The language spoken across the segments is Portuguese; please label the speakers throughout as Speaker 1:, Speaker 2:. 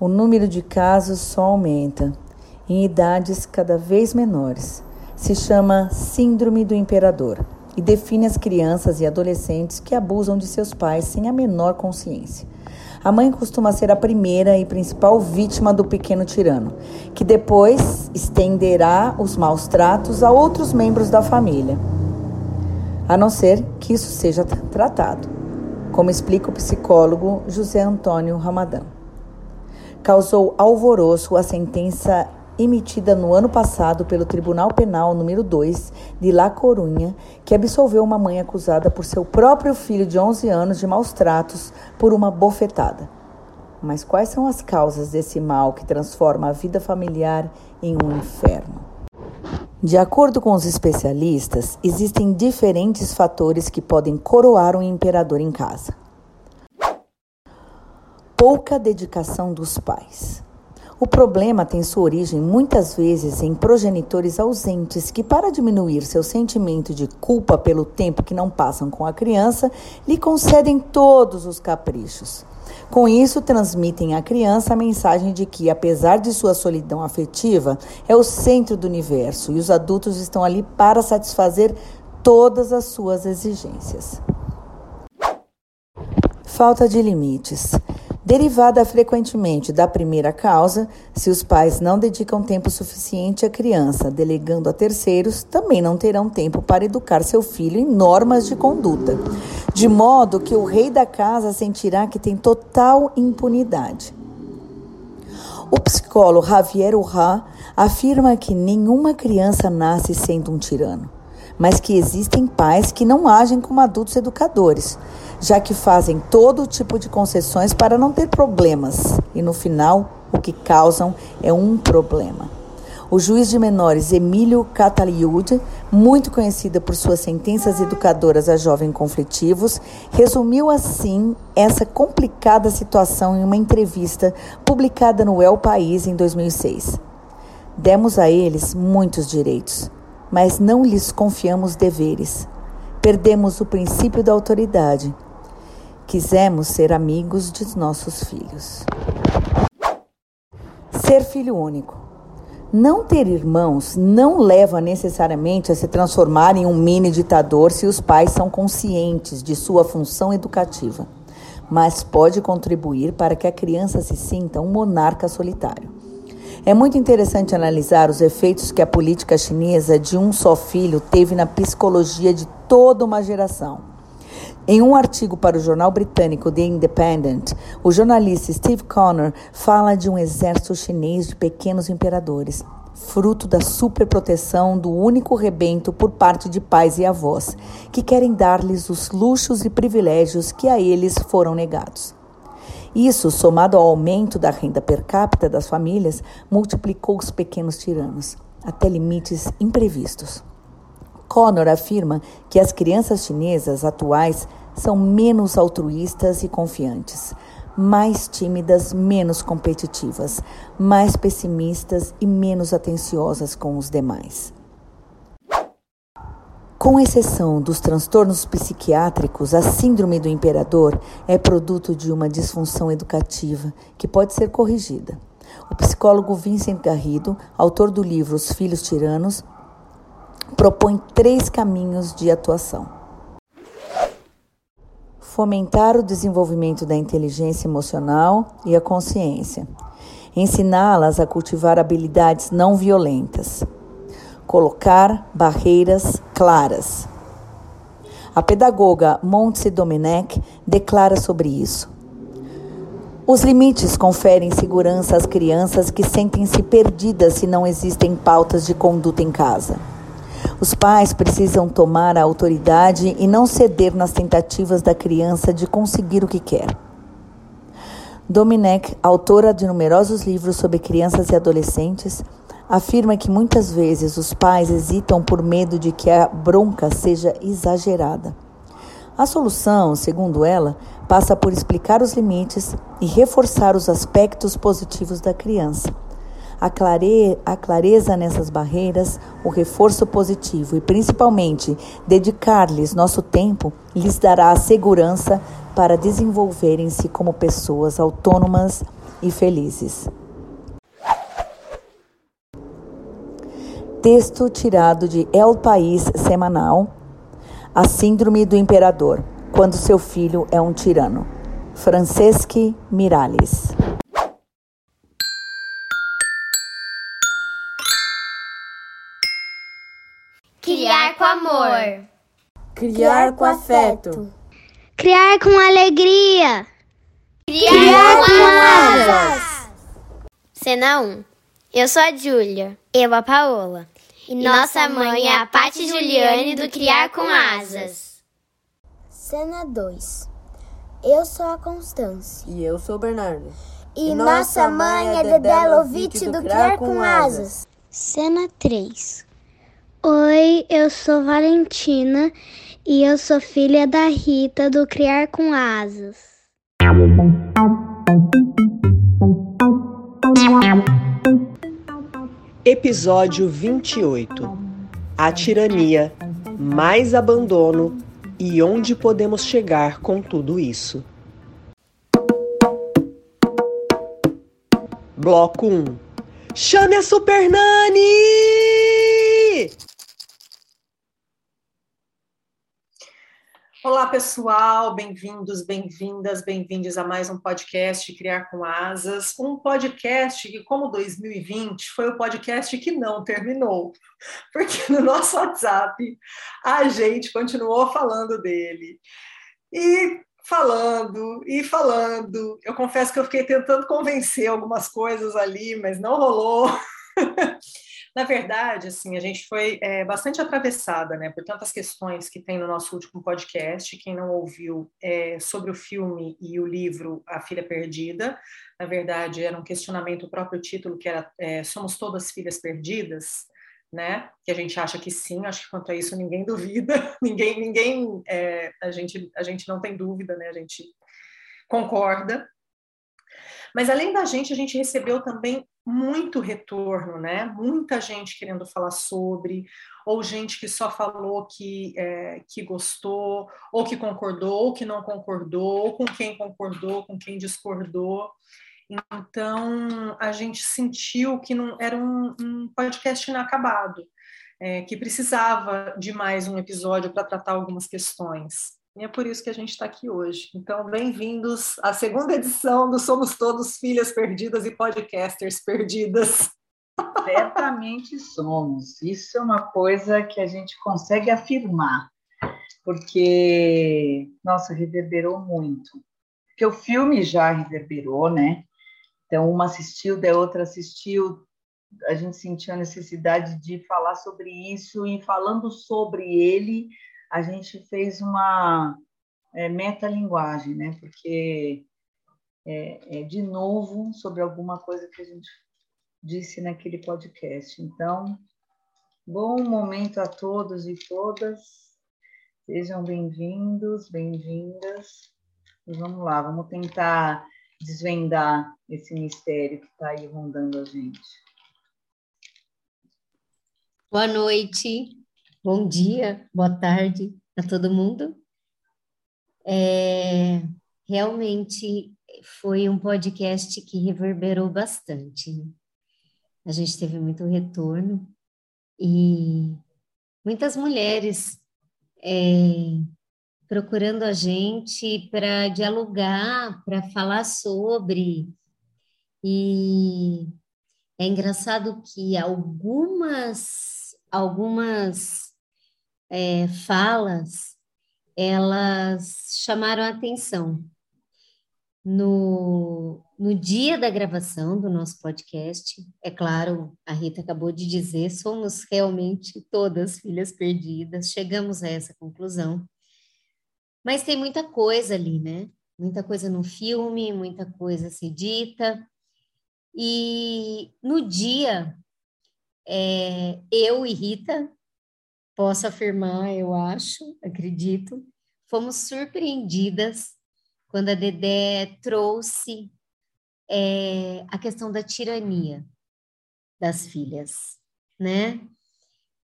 Speaker 1: o número de casos só aumenta, em idades cada vez menores. Se chama Síndrome do Imperador e define as crianças e adolescentes que abusam de seus pais sem a menor consciência. A mãe costuma ser a primeira e principal vítima do pequeno tirano, que depois estenderá os maus tratos a outros membros da família, a não ser que isso seja tratado, como explica o psicólogo José Antônio Ramadã. Causou alvoroço a sentença emitida no ano passado pelo Tribunal Penal número 2 de La Corunha, que absolveu uma mãe acusada por seu próprio filho de 11 anos de maus tratos por uma bofetada. Mas quais são as causas desse mal que transforma a vida familiar em um inferno? De acordo com os especialistas, existem diferentes fatores que podem coroar um imperador em casa. Pouca dedicação dos pais. O problema tem sua origem muitas vezes em progenitores ausentes que, para diminuir seu sentimento de culpa pelo tempo que não passam com a criança, lhe concedem todos os caprichos. Com isso, transmitem à criança a mensagem de que, apesar de sua solidão afetiva, é o centro do universo e os adultos estão ali para satisfazer todas as suas exigências. Falta de limites derivada frequentemente da primeira causa, se os pais não dedicam tempo suficiente à criança, delegando a terceiros, também não terão tempo para educar seu filho em normas de conduta, de modo que o rei da casa sentirá que tem total impunidade. O psicólogo Javier Urra afirma que nenhuma criança nasce sendo um tirano, mas que existem pais que não agem como adultos educadores já que fazem todo tipo de concessões para não ter problemas e no final o que causam é um problema. O juiz de menores Emílio Cataliud, muito conhecido por suas sentenças educadoras a jovens conflitivos, resumiu assim essa complicada situação em uma entrevista publicada no El País em 2006. Demos a eles muitos direitos, mas não lhes confiamos deveres. Perdemos o princípio da autoridade Quisemos ser amigos de nossos filhos. Ser filho único. Não ter irmãos não leva necessariamente a se transformar em um mini ditador se os pais são conscientes de sua função educativa, mas pode contribuir para que a criança se sinta um monarca solitário. É muito interessante analisar os efeitos que a política chinesa de um só filho teve na psicologia de toda uma geração. Em um artigo para o jornal britânico The Independent, o jornalista Steve Connor fala de um exército chinês de pequenos imperadores, fruto da superproteção do único rebento por parte de pais e avós, que querem dar-lhes os luxos e privilégios que a eles foram negados. Isso, somado ao aumento da renda per capita das famílias, multiplicou os pequenos tiranos, até limites imprevistos. Connor afirma que as crianças chinesas atuais são menos altruístas e confiantes, mais tímidas, menos competitivas, mais pessimistas e menos atenciosas com os demais. Com exceção dos transtornos psiquiátricos, a síndrome do imperador é produto de uma disfunção educativa que pode ser corrigida. O psicólogo Vincent Garrido, autor do livro Os Filhos Tiranos, propõe três caminhos de atuação. Fomentar o desenvolvimento da inteligência emocional e a consciência. Ensiná-las a cultivar habilidades não violentas. Colocar barreiras claras. A pedagoga Montse Domenech declara sobre isso. Os limites conferem segurança às crianças que sentem-se perdidas se não existem pautas de conduta em casa. Os pais precisam tomar a autoridade e não ceder nas tentativas da criança de conseguir o que quer. Dominique, autora de numerosos livros sobre crianças e adolescentes, afirma que muitas vezes os pais hesitam por medo de que a bronca seja exagerada. A solução, segundo ela, passa por explicar os limites e reforçar os aspectos positivos da criança a, clare, a clareza nessas barreiras, o reforço positivo e, principalmente, dedicar-lhes nosso tempo lhes dará a segurança para desenvolverem-se como pessoas autônomas e felizes. Texto tirado de El País Semanal, A Síndrome do Imperador, quando seu filho é um tirano. Franceschi Miralles.
Speaker 2: Criar com amor.
Speaker 3: Criar com afeto.
Speaker 4: Criar com alegria.
Speaker 2: Criar, Criar com asas. Cena 1. Eu sou a Júlia. Eu a Paola. E, e nossa mãe é a Pati Juliane do Criar com Asas.
Speaker 5: Cena 2. Eu sou a Constância.
Speaker 3: E eu sou o Bernardo.
Speaker 5: E, e nossa mãe é Dedé Lovitch do Criar com Asas.
Speaker 4: Cena 3. Oi, eu sou Valentina e eu sou filha da Rita do Criar com Asas.
Speaker 6: Episódio 28 A tirania, mais abandono e onde podemos chegar com tudo isso. Bloco 1 Chame a Super Nani!
Speaker 7: Olá, pessoal, bem-vindos, bem-vindas, bem-vindos a mais um podcast Criar com Asas. Um podcast que, como 2020, foi o podcast que não terminou, porque no nosso WhatsApp a gente continuou falando dele. E falando e falando. Eu confesso que eu fiquei tentando convencer algumas coisas ali, mas não rolou. Na verdade, assim, a gente foi é, bastante atravessada, né, por tantas questões que tem no nosso último podcast. Quem não ouviu é, sobre o filme e o livro A Filha Perdida, na verdade, era um questionamento o próprio título que era é, Somos todas filhas perdidas, né? Que a gente acha que sim. Acho que quanto a isso ninguém duvida, ninguém, ninguém, é, a gente, a gente não tem dúvida, né? A gente concorda. Mas além da gente, a gente recebeu também muito retorno, né? Muita gente querendo falar sobre, ou gente que só falou que, é, que gostou, ou que concordou, ou que não concordou, ou com quem concordou, com quem discordou. Então, a gente sentiu que não era um, um podcast inacabado, é, que precisava de mais um episódio para tratar algumas questões. E é por isso que a gente está aqui hoje. Então, bem-vindos à segunda edição do Somos Todos Filhas Perdidas e Podcasters Perdidas.
Speaker 8: Certamente somos. Isso é uma coisa que a gente consegue afirmar, porque, nossa, reverberou muito. Porque o filme já reverberou, né? Então, uma assistiu, da outra assistiu, a gente sentiu a necessidade de falar sobre isso e falando sobre ele, a gente fez uma é, metalinguagem, né? Porque é, é, de novo sobre alguma coisa que a gente disse naquele podcast. Então, bom momento a todos e todas. Sejam bem-vindos, bem-vindas. E vamos lá, vamos tentar desvendar esse mistério que está aí rondando a gente.
Speaker 9: Boa noite. Bom dia, boa tarde a todo mundo. É, realmente foi um podcast que reverberou bastante. Né? A gente teve muito retorno e muitas mulheres é, procurando a gente para dialogar, para falar sobre. E é engraçado que algumas algumas é, falas, elas chamaram a atenção. No, no dia da gravação do nosso podcast, é claro, a Rita acabou de dizer, somos realmente todas filhas perdidas, chegamos a essa conclusão. Mas tem muita coisa ali, né? Muita coisa no filme, muita coisa se dita. E no dia, é, eu e Rita posso afirmar, eu acho, acredito, fomos surpreendidas quando a Dedé trouxe é, a questão da tirania das filhas, né?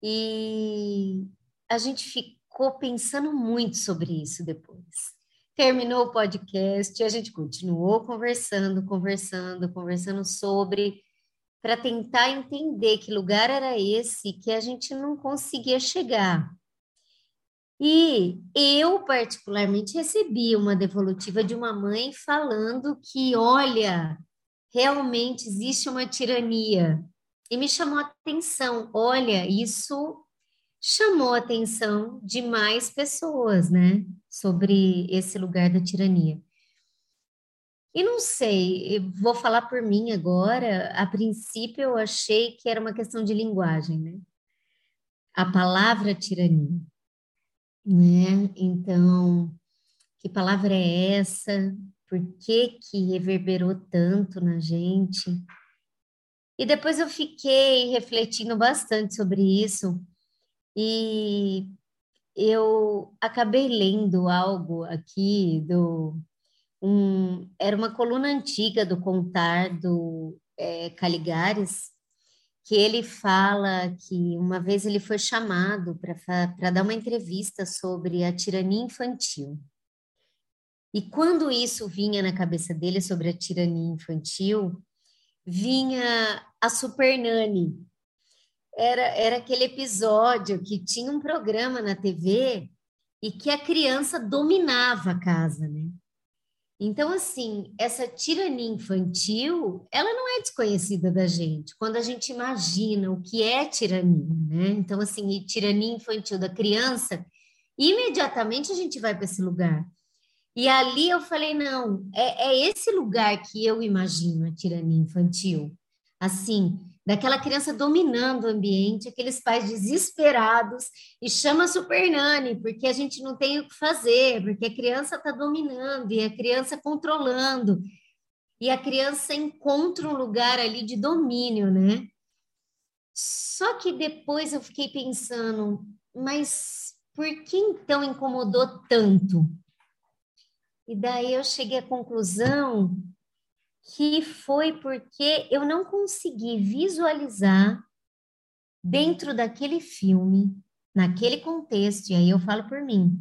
Speaker 9: E a gente ficou pensando muito sobre isso depois. terminou o podcast, a gente continuou conversando, conversando, conversando sobre para tentar entender que lugar era esse que a gente não conseguia chegar. E eu, particularmente, recebi uma devolutiva de uma mãe falando que, olha, realmente existe uma tirania. E me chamou a atenção, olha, isso chamou a atenção de mais pessoas, né, sobre esse lugar da tirania. E não sei, vou falar por mim agora. A princípio, eu achei que era uma questão de linguagem, né? A palavra tirania, né? Então, que palavra é essa? Por que que reverberou tanto na gente? E depois eu fiquei refletindo bastante sobre isso e eu acabei lendo algo aqui do um, era uma coluna antiga do Contar do é, Caligares, que ele fala que uma vez ele foi chamado para dar uma entrevista sobre a tirania infantil. E quando isso vinha na cabeça dele sobre a tirania infantil, vinha a Super Nani, era, era aquele episódio que tinha um programa na TV e que a criança dominava a casa, né? Então, assim, essa tirania infantil, ela não é desconhecida da gente. Quando a gente imagina o que é tirania, né? Então, assim, tirania infantil da criança, imediatamente a gente vai para esse lugar. E ali eu falei, não, é, é esse lugar que eu imagino a tirania infantil. Assim, daquela criança dominando o ambiente, aqueles pais desesperados e chama a super nani, porque a gente não tem o que fazer, porque a criança está dominando e a criança controlando. E a criança encontra um lugar ali de domínio, né? Só que depois eu fiquei pensando, mas por que então incomodou tanto? E daí eu cheguei à conclusão que foi porque eu não consegui visualizar dentro daquele filme, naquele contexto, e aí eu falo por mim,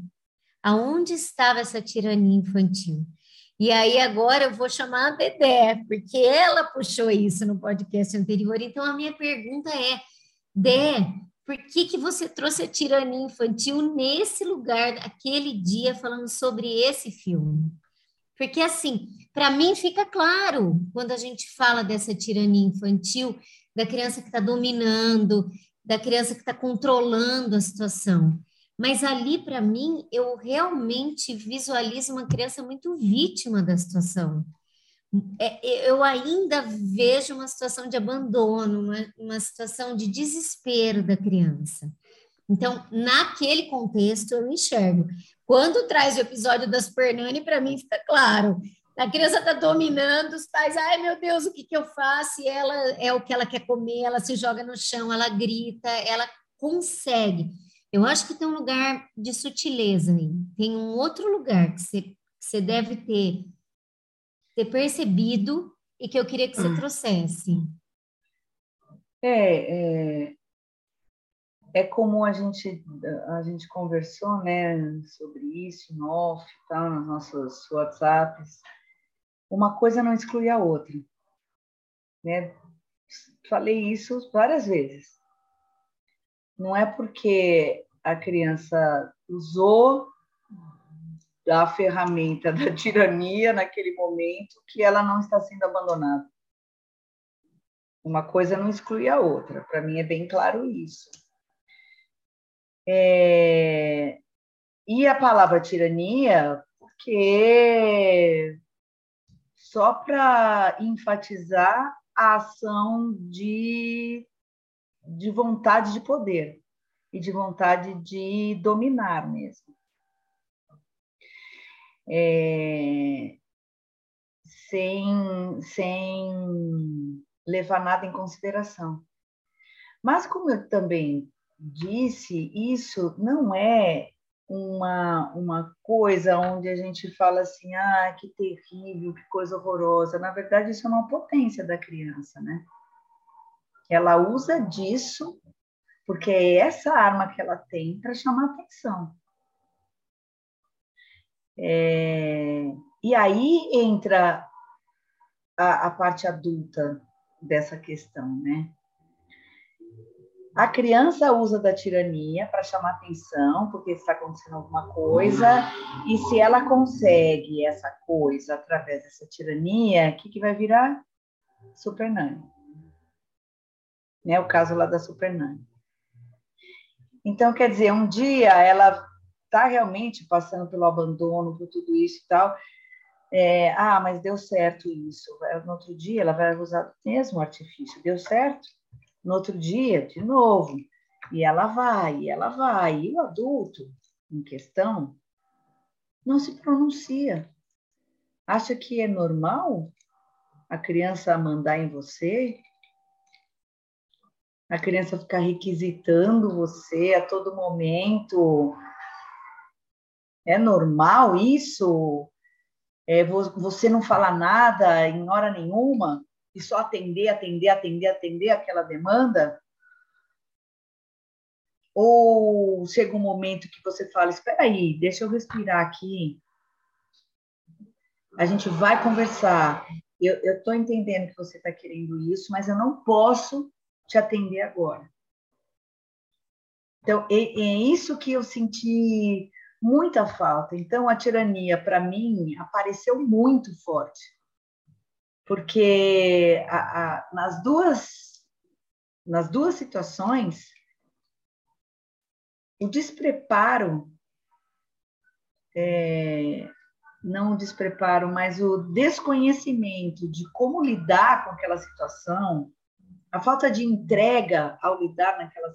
Speaker 9: aonde estava essa tirania infantil? E aí agora eu vou chamar a Dedé, porque ela puxou isso no podcast anterior. Então a minha pergunta é, Dé, por que, que você trouxe a tirania infantil nesse lugar, aquele dia, falando sobre esse filme? Porque, assim, para mim fica claro quando a gente fala dessa tirania infantil, da criança que está dominando, da criança que está controlando a situação. Mas ali, para mim, eu realmente visualizo uma criança muito vítima da situação. É, eu ainda vejo uma situação de abandono, uma, uma situação de desespero da criança. Então, naquele contexto, eu enxergo. Quando traz o episódio da Supernani, para mim fica claro. A criança está dominando, os pais, ai meu Deus, o que, que eu faço? E ela é o que ela quer comer, ela se joga no chão, ela grita, ela consegue. Eu acho que tem um lugar de sutileza aí. Tem um outro lugar que você, que você deve ter, ter percebido e que eu queria que você hum. trouxesse.
Speaker 8: É, é, é como a gente, a gente conversou né, sobre isso em off, tá, nos nossos WhatsApps. Uma coisa não exclui a outra. Né? Falei isso várias vezes. Não é porque a criança usou a ferramenta da tirania naquele momento que ela não está sendo abandonada. Uma coisa não exclui a outra. Para mim é bem claro isso. É, e a palavra tirania, porque só para enfatizar a ação de, de vontade de poder e de vontade de dominar mesmo. É, sem, sem levar nada em consideração. Mas como eu também disse, isso não é uma, uma coisa onde a gente fala assim, ah, que terrível, que coisa horrorosa. Na verdade, isso é uma potência da criança, né? Ela usa disso porque é essa arma que ela tem para chamar atenção. É, e aí entra a, a parte adulta dessa questão, né? A criança usa da tirania para chamar atenção, porque está acontecendo alguma coisa, e se ela consegue essa coisa através dessa tirania, o que, que vai virar? Super Nani. Né? O caso lá da Super Nani. Então, quer dizer, um dia ela está realmente passando pelo abandono, por tudo isso e tal. É, ah, mas deu certo isso. No outro dia ela vai usar o mesmo artifício. Deu certo? No outro dia, de novo. E ela vai, e ela vai. E o adulto em questão não se pronuncia. Acha que é normal a criança mandar em você? A criança ficar requisitando você a todo momento? É normal isso? É, você não fala nada em hora nenhuma? E só atender, atender, atender, atender aquela demanda? Ou chega um momento que você fala, espera aí, deixa eu respirar aqui. A gente vai conversar. Eu estou entendendo que você está querendo isso, mas eu não posso te atender agora. Então, é, é isso que eu senti muita falta. Então, a tirania, para mim, apareceu muito forte porque a, a, nas duas nas duas situações o despreparo é, não o despreparo, mas o desconhecimento de como lidar com aquela situação, a falta de entrega ao lidar naquela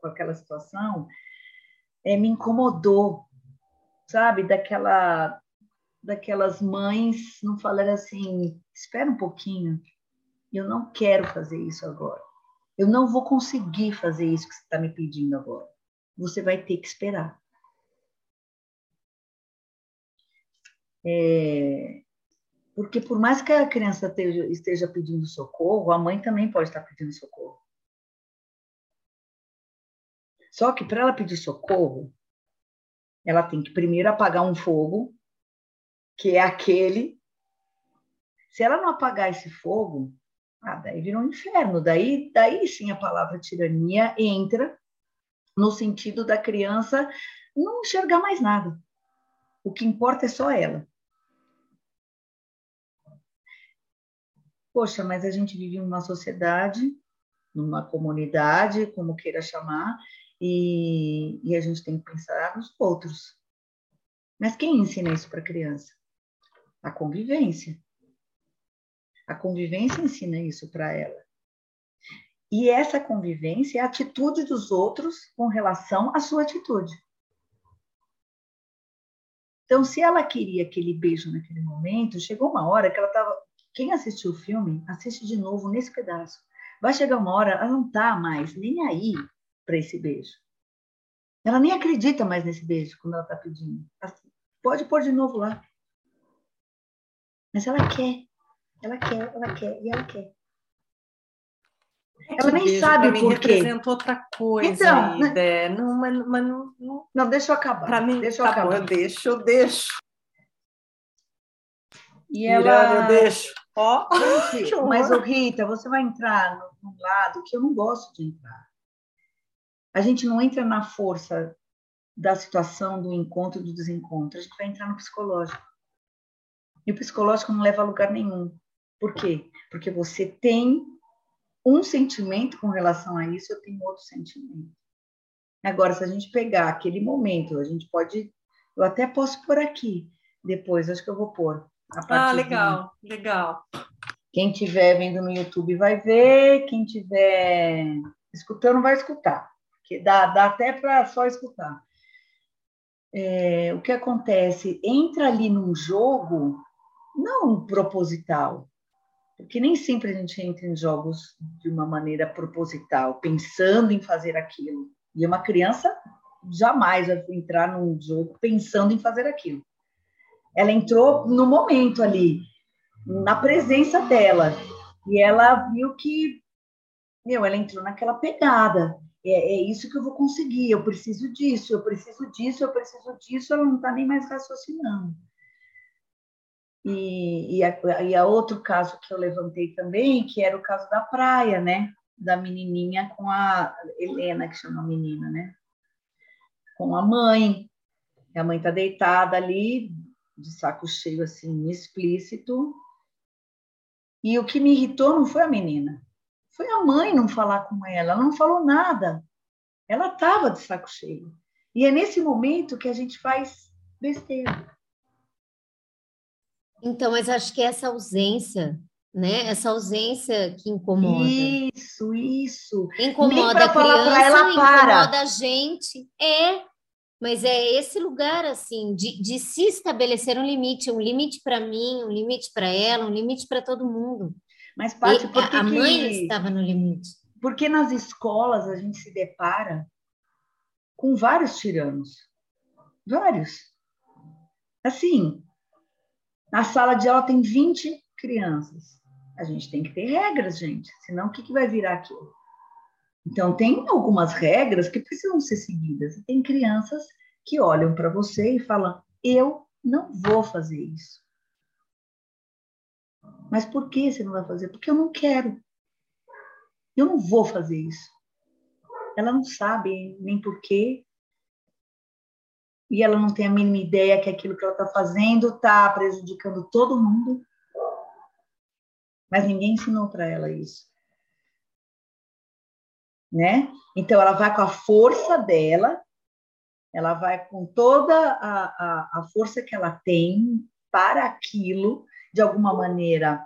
Speaker 8: com aquela situação, é, me incomodou, sabe? Daquela daquelas mães não falar assim: espera um pouquinho, eu não quero fazer isso agora. Eu não vou conseguir fazer isso que você está me pedindo agora. Você vai ter que esperar. É, porque por mais que a criança esteja, pedindo socorro, a mãe também pode estar pedindo socorro. Só que para ela pedir socorro, ela tem que primeiro apagar um fogo que é aquele. Se ela não apagar esse fogo, ah, daí vira um inferno. Daí, daí sim a palavra tirania entra no sentido da criança não enxergar mais nada. O que importa é só ela. Poxa, mas a gente vive numa sociedade, numa comunidade, como queira chamar, e, e a gente tem que pensar nos outros. Mas quem ensina isso para a criança? A convivência. A convivência ensina isso para ela. E essa convivência é a atitude dos outros com relação à sua atitude. Então, se ela queria aquele beijo naquele momento, chegou uma hora que ela estava. Quem assistiu o filme, assiste de novo nesse pedaço. Vai chegar uma hora, ela não está mais nem aí para esse beijo. Ela nem acredita mais nesse beijo quando ela está pedindo. Pode pôr de novo lá. Mas ela quer, ela quer, ela quer e ela quer. Ela nem sabe por quê.
Speaker 7: representa outra coisa. Então, né? não, mas, mas não, não,
Speaker 8: não, deixa eu acabar.
Speaker 7: Para mim,
Speaker 8: deixa
Speaker 7: eu
Speaker 8: tá acabar.
Speaker 7: Bom, eu deixo, eu deixo.
Speaker 8: E ela.
Speaker 7: eu deixo. Ó,
Speaker 8: oh. mas o Rita, você vai entrar num lado que eu não gosto de entrar. A gente não entra na força da situação, do encontro, do desencontro. A gente vai entrar no psicológico. E o psicológico não leva a lugar nenhum. Por quê? Porque você tem um sentimento com relação a isso, eu tenho outro sentimento. Agora, se a gente pegar aquele momento, a gente pode. Eu até posso pôr aqui, depois, acho que eu vou pôr.
Speaker 7: ah, legal, de... legal.
Speaker 8: Quem estiver vendo no YouTube vai ver, quem estiver escutando vai escutar, porque dá, dá até para só escutar. É, o que acontece? Entra ali num jogo não proposital, porque nem sempre a gente entra em jogos de uma maneira proposital, pensando em fazer aquilo. E uma criança jamais vai entrar num jogo pensando em fazer aquilo. Ela entrou no momento ali, na presença dela, e ela viu que, meu, ela entrou naquela pegada. é, é, isso que eu vou conseguir, eu preciso disso, eu preciso disso, eu preciso disso, ela não está nem mais raciocinando. E, e, a, e a outro caso que eu levantei também, que era o caso da praia, né? Da menininha com a Helena, que chama a menina, né? Com a mãe. A mãe tá deitada ali, de saco cheio, assim, explícito. E o que me irritou não foi a menina, foi a mãe não falar com ela. Ela não falou nada. Ela estava de saco cheio. E é nesse momento que a gente faz besteira.
Speaker 9: Então, mas acho que essa ausência, né? Essa ausência que incomoda.
Speaker 8: Isso, isso.
Speaker 9: Incomoda a criança, ela, incomoda a gente. É, mas é esse lugar, assim, de, de se estabelecer um limite, um limite para mim, um limite para ela, um limite para todo mundo.
Speaker 8: Mas, Paty, porque
Speaker 9: a mãe que... estava no limite.
Speaker 8: Porque nas escolas a gente se depara com vários tiranos. Vários. Assim, na sala de aula tem 20 crianças. A gente tem que ter regras, gente. Senão, o que, que vai virar aquilo? Então, tem algumas regras que precisam ser seguidas. Tem crianças que olham para você e falam: Eu não vou fazer isso. Mas por que você não vai fazer? Porque eu não quero. Eu não vou fazer isso. Ela não sabe nem por quê. E ela não tem a mínima ideia que aquilo que ela está fazendo está prejudicando todo mundo. Mas ninguém ensinou para ela isso né? Então, ela vai com a força dela, ela vai com toda a, a, a força que ela tem para aquilo, de alguma maneira,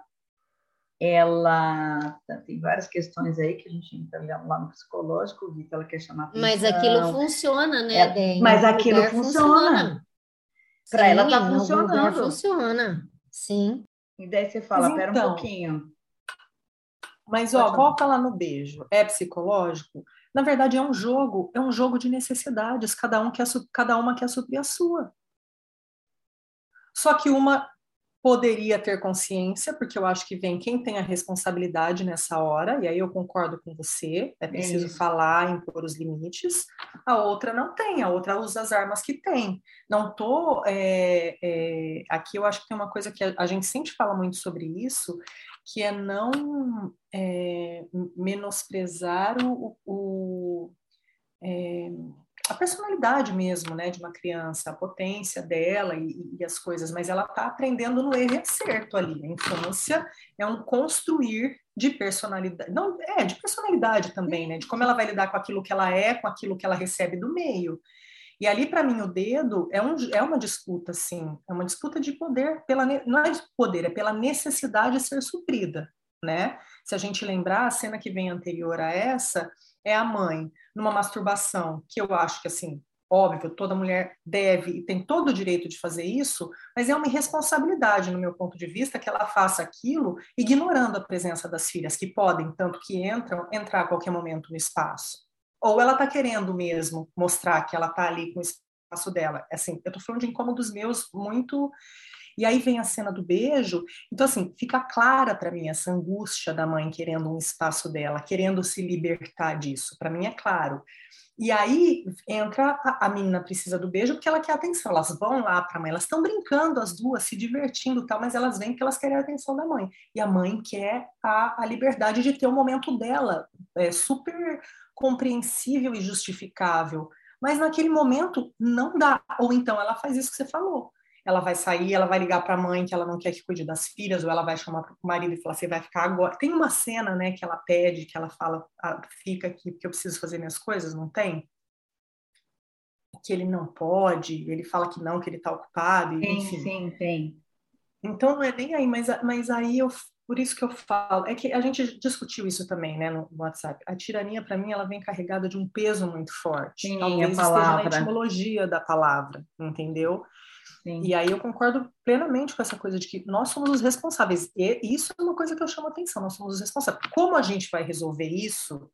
Speaker 8: ela tem várias questões aí que a gente entra lá no psicológico, o Vitor ela quer chamar atenção.
Speaker 9: Mas aquilo funciona, né,
Speaker 8: é, Mas aquilo funciona. funciona. Para ela tá funcionando.
Speaker 9: Funciona. Sim.
Speaker 8: E daí você fala, pera então, um pouquinho.
Speaker 7: Mas, ó, volta lá no beijo. É psicológico? Na verdade, é um jogo, é um jogo de necessidades. Cada, um quer, cada uma quer suprir a sua. Só que uma poderia ter consciência, porque eu acho que vem quem tem a responsabilidade nessa hora, e aí eu concordo com você, é preciso é falar, impor os limites, a outra não tem, a outra usa as armas que tem. Não tô, é, é, aqui eu acho que tem uma coisa que a, a gente sempre fala muito sobre isso, que é não é, menosprezar o, o é, a personalidade mesmo, né, de uma criança, a potência dela e, e as coisas, mas ela está aprendendo no erro e acerto ali. A infância é um construir de personalidade, não é de personalidade também, né, de como ela vai lidar com aquilo que ela é, com aquilo que ela recebe do meio. E ali, para mim, o dedo é, um, é uma disputa, sim, é uma disputa de poder, pela, não é de poder, é pela necessidade de ser suprida, né? Se a gente lembrar, a cena que vem anterior a essa é a mãe numa masturbação, que eu acho que, assim, óbvio, toda mulher deve e tem todo o direito de fazer isso, mas é uma irresponsabilidade, no meu ponto de vista, que ela faça aquilo ignorando a presença das filhas, que podem, tanto que entram, entrar a qualquer momento no espaço ou ela está querendo mesmo mostrar que ela está ali com o espaço dela. Assim, eu estou falando de incômodos meus muito. E aí vem a cena do beijo. Então, assim, fica clara para mim essa angústia da mãe querendo um espaço dela, querendo se libertar disso. Para mim é claro. E aí entra a, a, menina precisa do beijo porque ela quer atenção. Elas vão lá para a mãe, elas estão brincando as duas, se divertindo, tal, mas elas vêm porque elas querem a atenção da mãe. E a mãe quer a, a liberdade de ter o momento dela, é super compreensível e justificável. Mas naquele momento não dá. Ou então ela faz isso que você falou. Ela vai sair, ela vai ligar para a mãe que ela não quer que cuide das filhas, ou ela vai chamar para o marido e falar: você vai ficar agora. Tem uma cena, né, que ela pede, que ela fala: ah, fica aqui porque eu preciso fazer minhas coisas, não tem? Que ele não pode, ele fala que não, que ele está ocupado.
Speaker 8: Sim,
Speaker 7: enfim.
Speaker 8: sim, tem.
Speaker 7: Então não é nem aí, mas, mas aí eu por isso que eu falo, é que a gente discutiu isso também, né, no WhatsApp. A tirania, para mim, ela vem carregada de um peso muito forte.
Speaker 8: Sim,
Speaker 7: Talvez
Speaker 8: a palavra.
Speaker 7: esteja na etimologia da palavra, entendeu? Sim. E aí eu concordo plenamente com essa coisa de que nós somos os responsáveis. E isso é uma coisa que eu chamo a atenção, nós somos os responsáveis. Como a gente vai resolver isso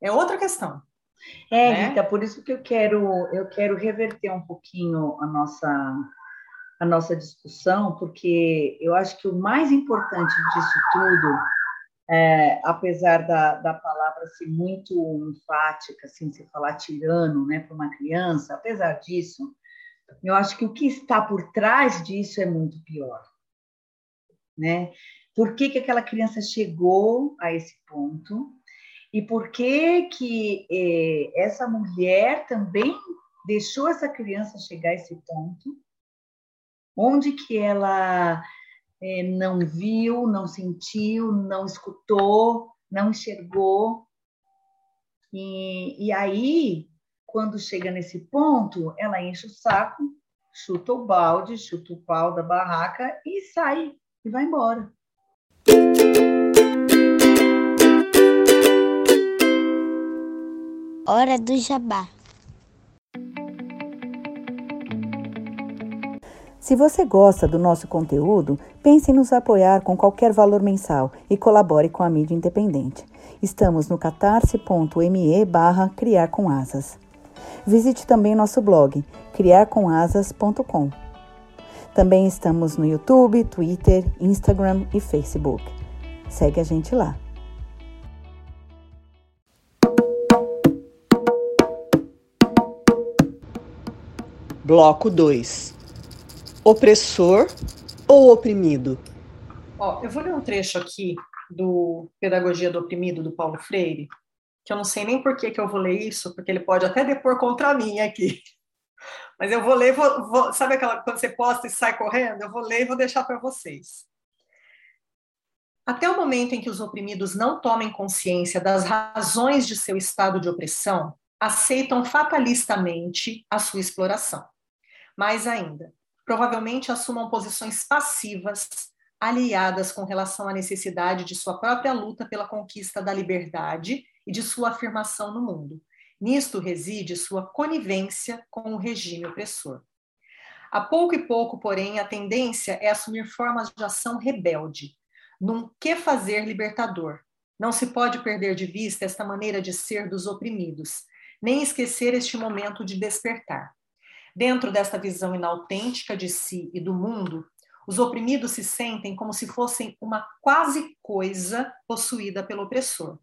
Speaker 7: é outra questão.
Speaker 8: É, né? Rita, por isso que eu quero, eu quero reverter um pouquinho a nossa a nossa discussão, porque eu acho que o mais importante disso tudo é, apesar da, da palavra ser muito enfática, assim, se falar tirano, né, para uma criança, apesar disso, eu acho que o que está por trás disso é muito pior, né? Por que, que aquela criança chegou a esse ponto e por que que eh, essa mulher também deixou essa criança chegar a esse ponto? Onde que ela é, não viu, não sentiu, não escutou, não enxergou. E, e aí, quando chega nesse ponto, ela enche o saco, chuta o balde, chuta o pau da barraca e sai e vai embora.
Speaker 4: Hora do jabá.
Speaker 1: Se você gosta do nosso conteúdo, pense em nos apoiar com qualquer valor mensal e colabore com a mídia independente. Estamos no catarse.me barra criar com asas. Visite também nosso blog, criarcomasas.com. Também estamos no YouTube, Twitter, Instagram e Facebook. Segue a gente lá.
Speaker 6: Bloco 2 Opressor ou oprimido?
Speaker 7: Ó, eu vou ler um trecho aqui do Pedagogia do Oprimido, do Paulo Freire, que eu não sei nem por que, que eu vou ler isso, porque ele pode até depor contra mim aqui. Mas eu vou ler, vou, vou, sabe aquela quando você posta e sai correndo? Eu vou ler e vou deixar para vocês. Até o momento em que os oprimidos não tomem consciência das razões de seu estado de opressão, aceitam fatalistamente a sua exploração. Mais ainda, provavelmente assumam posições passivas, aliadas com relação à necessidade de sua própria luta pela conquista da liberdade e de sua afirmação no mundo. Nisto reside sua conivência com o regime opressor. A pouco e pouco, porém, a tendência é assumir formas de ação rebelde, num que fazer libertador. Não se pode perder de vista esta maneira de ser dos oprimidos, nem esquecer este momento de despertar. Dentro desta visão inautêntica de si e do mundo, os oprimidos se sentem como se fossem uma quase coisa possuída pelo opressor.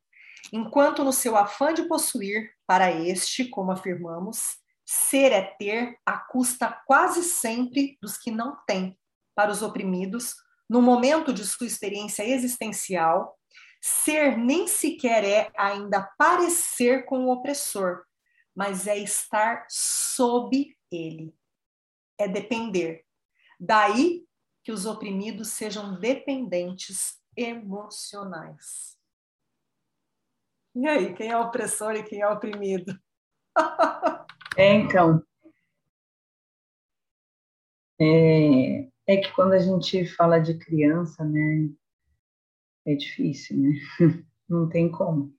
Speaker 7: Enquanto no seu afã de possuir, para este, como afirmamos, ser é ter a custa quase sempre dos que não têm. Para os oprimidos, no momento de sua experiência existencial, ser nem sequer é ainda parecer com o opressor, mas é estar sob ele. É depender. Daí que os oprimidos sejam dependentes emocionais. E aí, quem é opressor e quem é oprimido?
Speaker 8: é, então. É, é que quando a gente fala de criança, né, é difícil, né? Não tem como.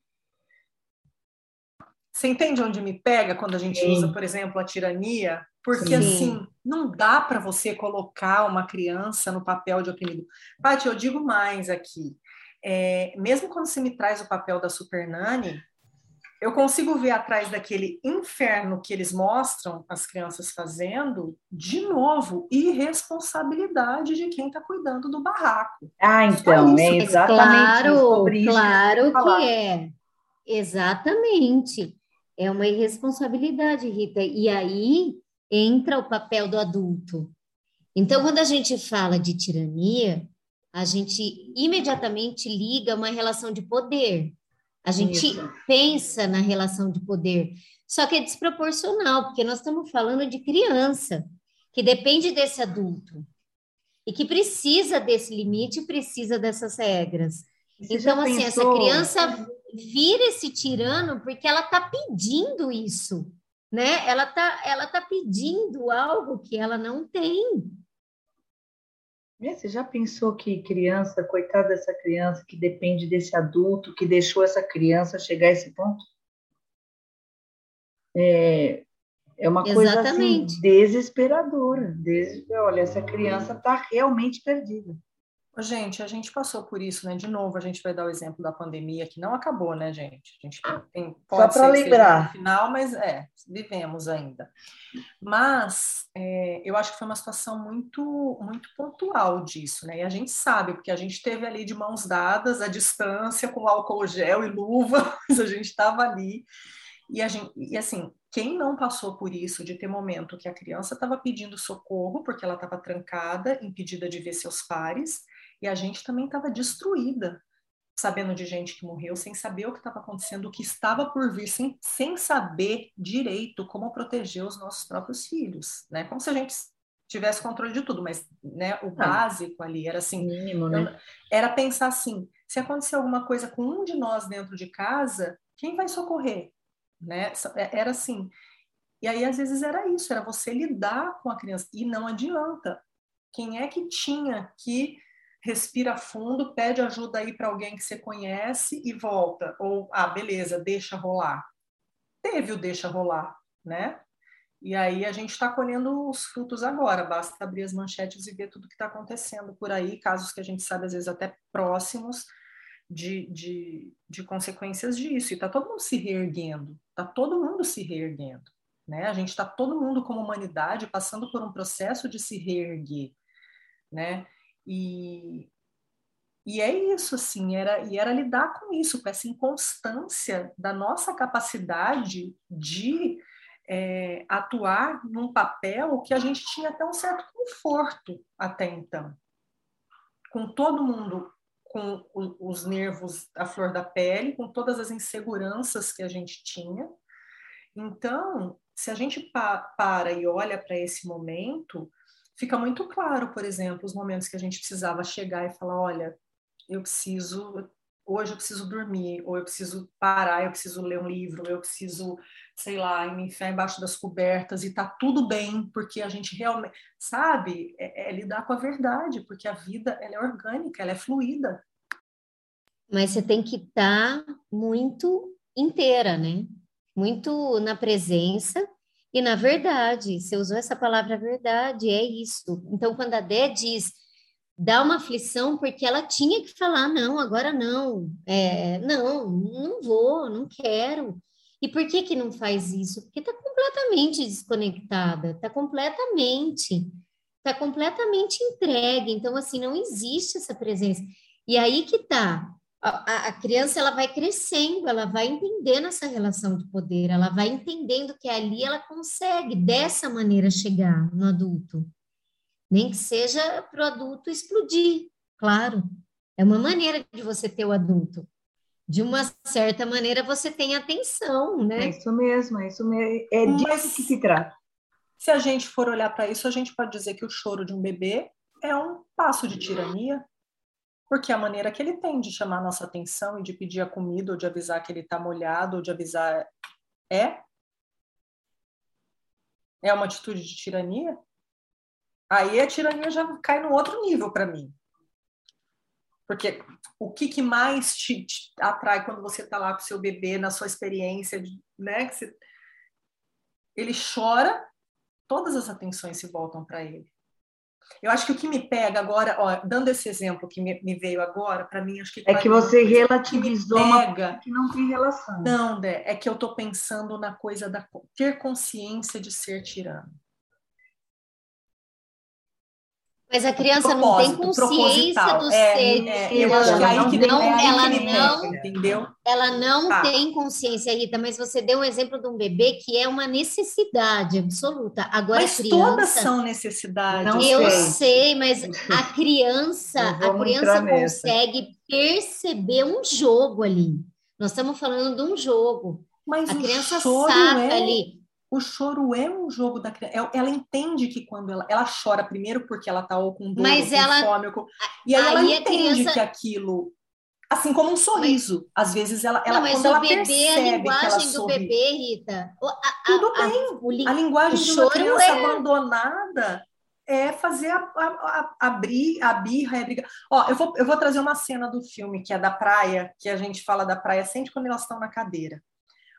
Speaker 7: Você entende onde me pega quando a gente Sim. usa, por exemplo, a tirania? Porque Sim. assim, não dá para você colocar uma criança no papel de oprimido. Paty, eu digo mais aqui. É, mesmo quando você me traz o papel da Super Nani, eu consigo ver atrás daquele inferno que eles mostram as crianças fazendo, de novo, irresponsabilidade de quem está cuidando do barraco.
Speaker 8: Ah, então, é exatamente
Speaker 9: claro, isso. Claro que é. Exatamente. É uma irresponsabilidade, Rita. E aí entra o papel do adulto. Então, quando a gente fala de tirania, a gente imediatamente liga uma relação de poder. A gente Isso. pensa na relação de poder. Só que é desproporcional, porque nós estamos falando de criança, que depende desse adulto. E que precisa desse limite, precisa dessas regras. então, assim, pensou... essa criança vira esse tirano porque ela está pedindo isso, né? Ela está ela tá pedindo algo que ela não tem.
Speaker 8: Você já pensou que criança, coitada dessa criança que depende desse adulto que deixou essa criança chegar a esse ponto? É, é uma coisa assim, desesperadora. Des... Olha, essa criança está realmente perdida.
Speaker 7: Gente, a gente passou por isso, né? De novo, a gente vai dar o exemplo da pandemia, que não acabou, né, gente? A gente tem,
Speaker 8: pode Só para lembrar.
Speaker 7: No final, mas é, vivemos ainda. Mas é, eu acho que foi uma situação muito, muito pontual disso, né? E a gente sabe, porque a gente teve ali de mãos dadas, à distância, com álcool gel e luva, mas a gente estava ali. E, a gente, e assim, quem não passou por isso de ter momento que a criança estava pedindo socorro porque ela estava trancada, impedida de ver seus pares, e a gente também estava destruída, sabendo de gente que morreu, sem saber o que estava acontecendo, o que estava por vir, sem, sem saber direito como proteger os nossos próprios filhos, né? Como se a gente tivesse controle de tudo, mas né, o ah, básico ali era assim,
Speaker 8: mínimo, né?
Speaker 7: era pensar assim, se acontecer alguma coisa com um de nós dentro de casa, quem vai socorrer? Né? É, era assim. E aí, às vezes, era isso, era você lidar com a criança. E não adianta. Quem é que tinha que respira fundo, pede ajuda aí para alguém que você conhece e volta. Ou, ah, beleza, deixa rolar. Teve o deixa rolar, né? E aí a gente está colhendo os frutos agora, basta abrir as manchetes e ver tudo que está acontecendo por aí, casos que a gente sabe, às vezes, até próximos de, de, de consequências disso. E está todo mundo se reerguendo, está todo mundo se reerguendo. Né? A gente está todo mundo como humanidade passando por um processo de se reerguer, né? E, e é isso, assim, era, e era lidar com isso, com essa inconstância da nossa capacidade de é, atuar num papel que a gente tinha até um certo conforto até então. Com todo mundo com os nervos à flor da pele, com todas as inseguranças que a gente tinha. Então, se a gente pa para e olha para esse momento, fica muito claro, por exemplo, os momentos que a gente precisava chegar e falar: olha, eu preciso, hoje eu preciso dormir, ou eu preciso parar, eu preciso ler um livro, eu preciso, sei lá, me enfiar embaixo das cobertas e tá tudo bem, porque a gente realmente, sabe, é, é lidar com a verdade, porque a vida ela é orgânica, ela é fluida.
Speaker 9: Mas você tem que estar tá muito inteira, né? Muito na presença e na verdade, você usou essa palavra verdade, é isso. Então, quando a Dé diz dá uma aflição porque ela tinha que falar não, agora não, é, não, não vou, não quero. E por que que não faz isso? Porque está completamente desconectada, está completamente, está completamente entregue. Então assim não existe essa presença. E aí que tá a, a, criança ela vai crescendo, ela vai entendendo essa relação de poder, ela vai entendendo que ali ela consegue dessa maneira chegar no adulto. Nem que seja para o adulto explodir, claro. É uma maneira de você ter o adulto. De uma certa maneira você tem atenção, né?
Speaker 8: É isso mesmo, é isso mesmo. É disso Mas, que se trata.
Speaker 7: Se a gente for olhar para isso, a gente pode dizer que o choro de um bebê é um passo de tirania, porque a maneira que ele tem de chamar nossa atenção e de pedir a comida, ou de avisar que ele está molhado, ou de avisar é? É uma atitude de tirania? Aí a tirania já cai no outro nível para mim. Porque o que, que mais te, te, atrai quando você está lá com seu bebê, na sua experiência, né? Que você... Ele chora, todas as atenções se voltam para ele. Eu acho que o que me pega agora, ó, dando esse exemplo que me, me veio agora, para mim, acho que.
Speaker 8: É que você relativizou que pega, que não tem relação.
Speaker 7: Não, Dé, é que eu estou pensando na coisa da ter consciência de ser tirano.
Speaker 9: Mas a criança não tem consciência do é, ser. É, eu acho que aí que não, é ela não,
Speaker 7: entendeu?
Speaker 9: Ela não tá. tem consciência, Rita, mas você deu um exemplo de um bebê que é uma necessidade absoluta. Agora mas criança,
Speaker 7: todas são necessidades.
Speaker 9: Não eu sei. sei, mas a criança, a criança consegue perceber um jogo ali. Nós estamos falando de um jogo.
Speaker 7: Mas
Speaker 9: a criança
Speaker 7: sabe é... ali o choro é um jogo da criança. É, ela entende que quando ela, ela chora primeiro porque ela tá ou com dor,
Speaker 9: Mas
Speaker 7: ou com
Speaker 9: ela,
Speaker 7: fome, com... e aí, aí ela entende criança... que aquilo, assim como um sorriso, mas, às vezes ela, ela
Speaker 9: não, mas
Speaker 7: quando ela
Speaker 9: bebê,
Speaker 7: percebe
Speaker 9: a linguagem do
Speaker 7: sorri,
Speaker 9: bebê, Rita. A, a,
Speaker 7: tudo bem. A, a linguagem de uma criança é... abandonada é fazer abrir a birra a briga. Ó, eu vou, eu vou trazer uma cena do filme que é da praia, que a gente fala da praia sempre quando elas estão na cadeira.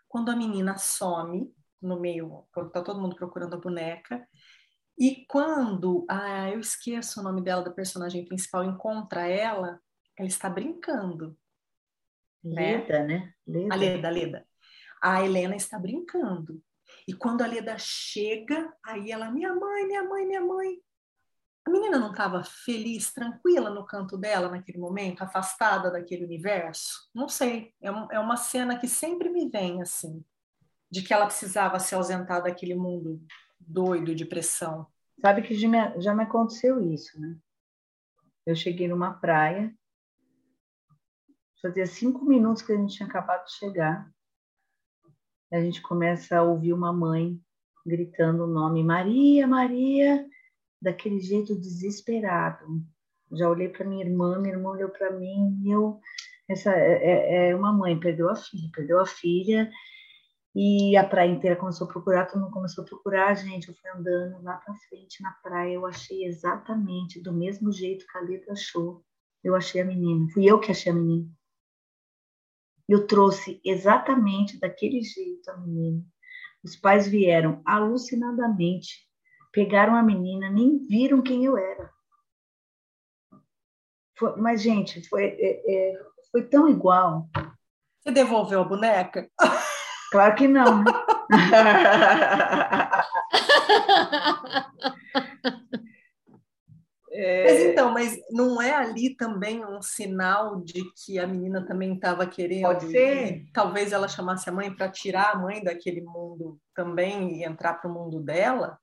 Speaker 7: Quando a menina some, no meio, quando tá todo mundo procurando a boneca, E quando, ah, eu esqueço o nome dela, da personagem principal, encontra ela, ela está brincando.
Speaker 8: Leda, né? né?
Speaker 7: Leda. A Leda, a Leda. A Helena está brincando. E quando a Leda chega, aí ela, minha mãe, minha mãe, minha mãe. A menina não estava feliz, tranquila no canto dela naquele momento, afastada daquele universo? Não sei. É, é uma cena que sempre me vem assim, de que ela precisava se ausentar daquele mundo doido de pressão.
Speaker 8: Sabe que já me, aconteceu isso, né? Eu cheguei numa praia, fazia cinco minutos que a gente tinha acabado de chegar. A gente começa a ouvir uma mãe gritando o nome Maria, Maria, daquele jeito desesperado. Já olhei para minha irmã, minha irmã olhou para mim, eu essa é, é, é, uma mãe perdeu a filha, perdeu a filha e a praia inteira começou a procurar, todo mundo começou a procurar, gente. Eu fui andando lá para frente na praia, eu achei exatamente do mesmo jeito que a Lita achou. Eu achei a menina, fui eu que achei a menina. Eu trouxe exatamente daquele jeito a menina. Os pais vieram alucinadamente pegaram a menina, nem viram quem eu era. Foi, mas, gente, foi, é, é, foi tão igual.
Speaker 7: Você devolveu a boneca?
Speaker 8: Claro que não. Né?
Speaker 7: É... Mas então, mas não é ali também um sinal de que a menina também estava querendo?
Speaker 8: Pode ser.
Speaker 7: Talvez ela chamasse a mãe para tirar a mãe daquele mundo também e entrar para o mundo dela?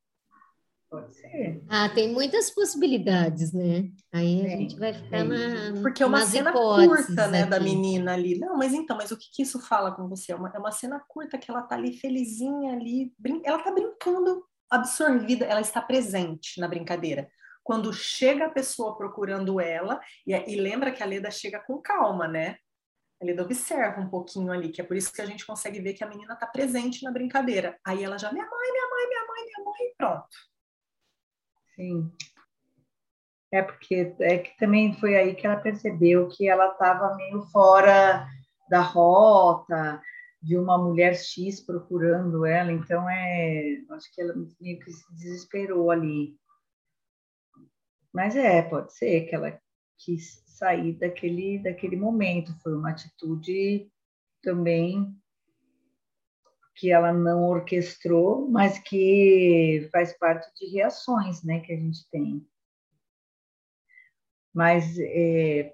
Speaker 8: Pode ser.
Speaker 9: Ah, tem muitas possibilidades, né? Aí a gente vai ficar na.
Speaker 7: Porque é uma cena curta, né, aqui. da menina ali. Não, mas então, mas o que, que isso fala com você? É uma, é uma cena curta que ela tá ali felizinha ali, brin... ela tá brincando, absorvida, ela está presente na brincadeira. Quando chega a pessoa procurando ela, e, e lembra que a Leda chega com calma, né? A Leda observa um pouquinho ali, que é por isso que a gente consegue ver que a menina tá presente na brincadeira. Aí ela já, minha mãe, minha mãe, minha mãe, minha mãe, pronto
Speaker 8: Sim. É porque é que também foi aí que ela percebeu que ela estava meio fora da rota, de uma mulher X procurando ela, então é, acho que ela meio que se desesperou ali. Mas é, pode ser que ela quis sair daquele daquele momento, foi uma atitude também que ela não orquestrou, mas que faz parte de reações, né, que a gente tem. Mas, é,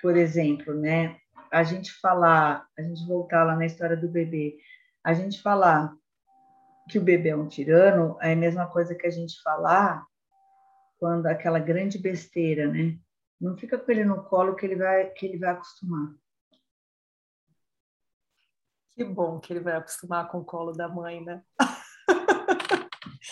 Speaker 8: por exemplo, né, a gente falar, a gente voltar lá na história do bebê, a gente falar que o bebê é um tirano é a mesma coisa que a gente falar quando aquela grande besteira, né? Não fica com ele no colo que ele vai que ele vai acostumar.
Speaker 7: Que bom que ele vai acostumar com o colo da mãe, né?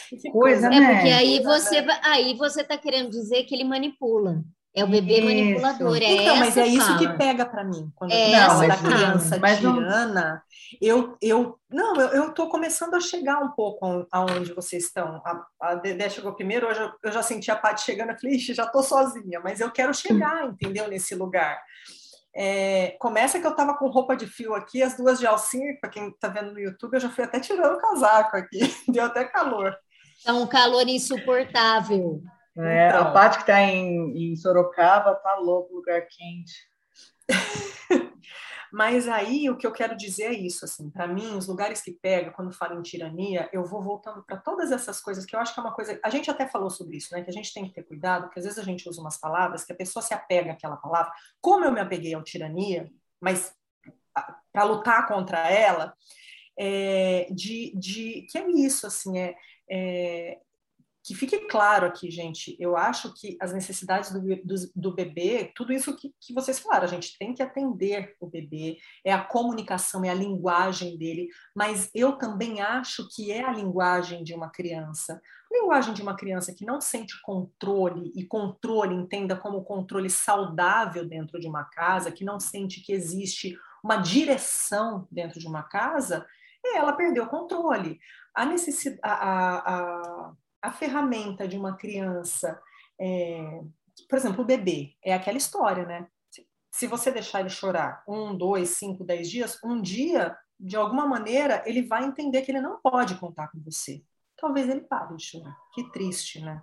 Speaker 8: que coisa,
Speaker 9: é né? porque aí você, aí você está querendo dizer que ele manipula. É o bebê isso. manipulador. É
Speaker 7: então, mas é isso fala. que pega para mim. Quando é eu penso da criança mas tirana, não... eu, eu não, eu estou começando a chegar um pouco aonde vocês estão. A, a Dedé chegou primeiro, hoje eu, eu já senti a Paty chegando, eu falei, já estou sozinha, mas eu quero chegar, entendeu, nesse lugar. É, começa que eu tava com roupa de fio aqui, as duas de alcinha, para quem tá vendo no YouTube, eu já fui até tirando o casaco aqui, deu até calor.
Speaker 9: É um calor insuportável.
Speaker 8: É, então. A parte que está em, em Sorocaba tá louco, lugar quente.
Speaker 7: Mas aí o que eu quero dizer é isso, assim, para mim, os lugares que pega, quando falo em tirania, eu vou voltando para todas essas coisas que eu acho que é uma coisa. A gente até falou sobre isso, né? Que a gente tem que ter cuidado, porque às vezes a gente usa umas palavras que a pessoa se apega àquela palavra. Como eu me apeguei ao tirania, mas para lutar contra ela, é, de, de que é isso, assim, é, é que fique claro aqui, gente, eu acho que as necessidades do, do, do, bebê, tudo isso que, que vocês falaram, a gente tem que atender o bebê, é a comunicação, é a linguagem dele, mas eu também acho que é a linguagem de uma criança. A linguagem de uma criança que não sente controle, e controle entenda como controle saudável dentro de uma casa, que não sente que existe uma direção dentro de uma casa, é ela perdeu o controle. A necessidade. A, a, a ferramenta de uma criança, é, por exemplo, o bebê, é aquela história, né? Se você deixar ele chorar um, dois, cinco, dez dias, um dia, de alguma maneira, ele vai entender que ele não pode contar com você. talvez ele pare de chorar. Que triste, né?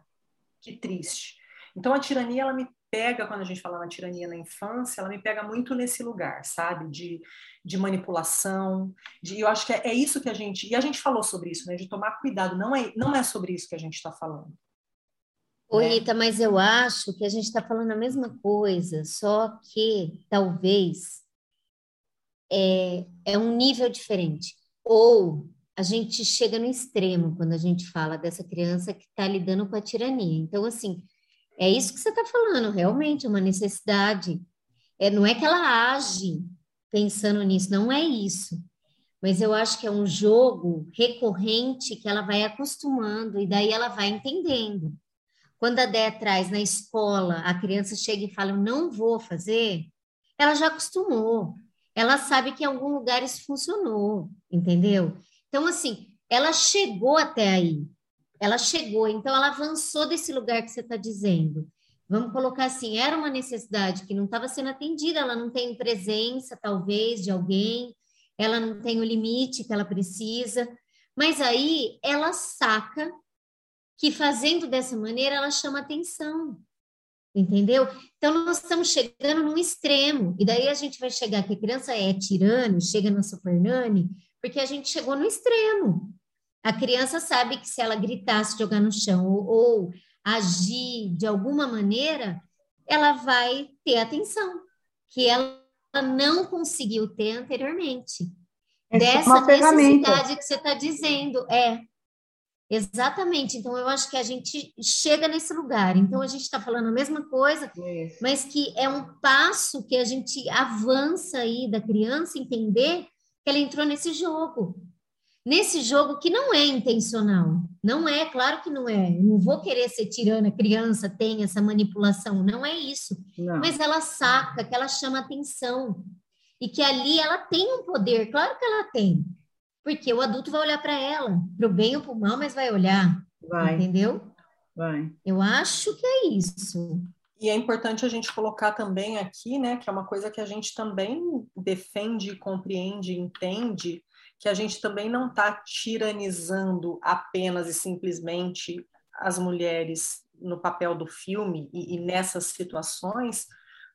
Speaker 7: Que triste. Então a tirania ela me pega quando a gente fala na tirania na infância, ela me pega muito nesse lugar, sabe? De, de manipulação, de eu acho que é, é isso que a gente e a gente falou sobre isso, né? De tomar cuidado. Não é não é sobre isso que a gente está falando.
Speaker 9: Oi, né? Rita, mas eu acho que a gente está falando a mesma coisa, só que talvez é, é um nível diferente. Ou a gente chega no extremo quando a gente fala dessa criança que está lidando com a tirania. Então, assim, é isso que você está falando, realmente, é uma necessidade. É, não é que ela age pensando nisso, não é isso. Mas eu acho que é um jogo recorrente que ela vai acostumando e daí ela vai entendendo. Quando a Dé traz na escola, a criança chega e fala, não vou fazer, ela já acostumou. Ela sabe que em algum lugar isso funcionou, entendeu? Então, assim, ela chegou até aí. Ela chegou, então ela avançou desse lugar que você está dizendo. Vamos colocar assim, era uma necessidade que não estava sendo atendida, ela não tem presença, talvez, de alguém, ela não tem o limite que ela precisa, mas aí ela saca que fazendo dessa maneira ela chama atenção, entendeu? Então nós estamos chegando num extremo, e daí a gente vai chegar que a criança é tirana, chega na Supernani, porque a gente chegou no extremo. A criança sabe que se ela gritar, se jogar no chão ou, ou agir de alguma maneira, ela vai ter atenção, que ela não conseguiu ter anteriormente.
Speaker 8: Essa é Dessa necessidade
Speaker 9: que você está dizendo. É, Exatamente. Então, eu acho que a gente chega nesse lugar. Então, a gente está falando a mesma coisa, Isso. mas que é um passo que a gente avança aí da criança entender que ela entrou nesse jogo. Nesse jogo que não é intencional. Não é, claro que não é. Eu não vou querer ser tirana, criança tem essa manipulação. Não é isso. Não. Mas ela saca, que ela chama atenção. E que ali ela tem um poder, claro que ela tem. Porque o adulto vai olhar para ela, para o bem ou para o mal, mas vai olhar. Vai. Entendeu?
Speaker 8: Vai.
Speaker 9: Eu acho que é isso.
Speaker 7: E é importante a gente colocar também aqui, né, que é uma coisa que a gente também defende, compreende, entende, que a gente também não está tiranizando apenas e simplesmente as mulheres no papel do filme e, e nessas situações,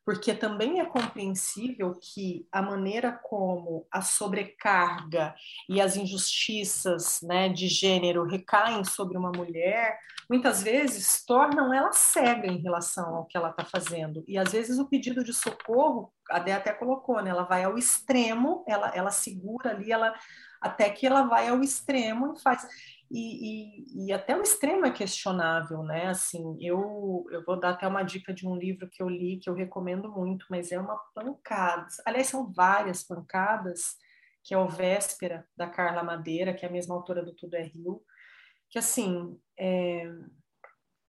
Speaker 7: porque também é compreensível que a maneira como a sobrecarga e as injustiças né, de gênero recaem sobre uma mulher, muitas vezes tornam ela cega em relação ao que ela está fazendo. E às vezes o pedido de socorro, a Dé até colocou, né, ela vai ao extremo, ela, ela segura ali, ela até que ela vai ao extremo e faz. E, e, e, até o extremo é questionável, né? Assim, eu, eu vou dar até uma dica de um livro que eu li, que eu recomendo muito, mas é uma pancada. Aliás, são várias pancadas, que é o Véspera, da Carla Madeira, que é a mesma autora do Tudo é Rio, que, assim, é,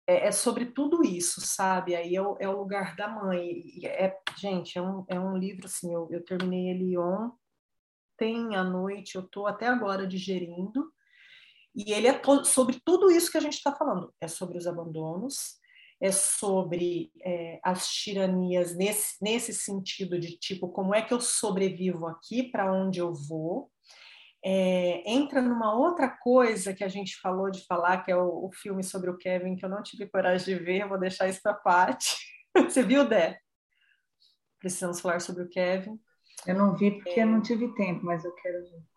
Speaker 7: é, é sobre tudo isso, sabe? Aí é o, é o lugar da mãe. É, gente, é um, é um livro, assim, eu, eu terminei ele ontem à noite, eu estou até agora digerindo, e ele é sobre tudo isso que a gente está falando. É sobre os abandonos, é sobre é, as tiranias nesse, nesse sentido de tipo, como é que eu sobrevivo aqui, para onde eu vou. É, entra numa outra coisa que a gente falou de falar, que é o, o, filme sobre o Kevin, que eu não tive coragem de ver, vou deixar isso para parte. Você viu, Dé? Precisamos falar sobre o Kevin.
Speaker 8: Eu não vi porque é, eu não tive tempo, mas eu quero ver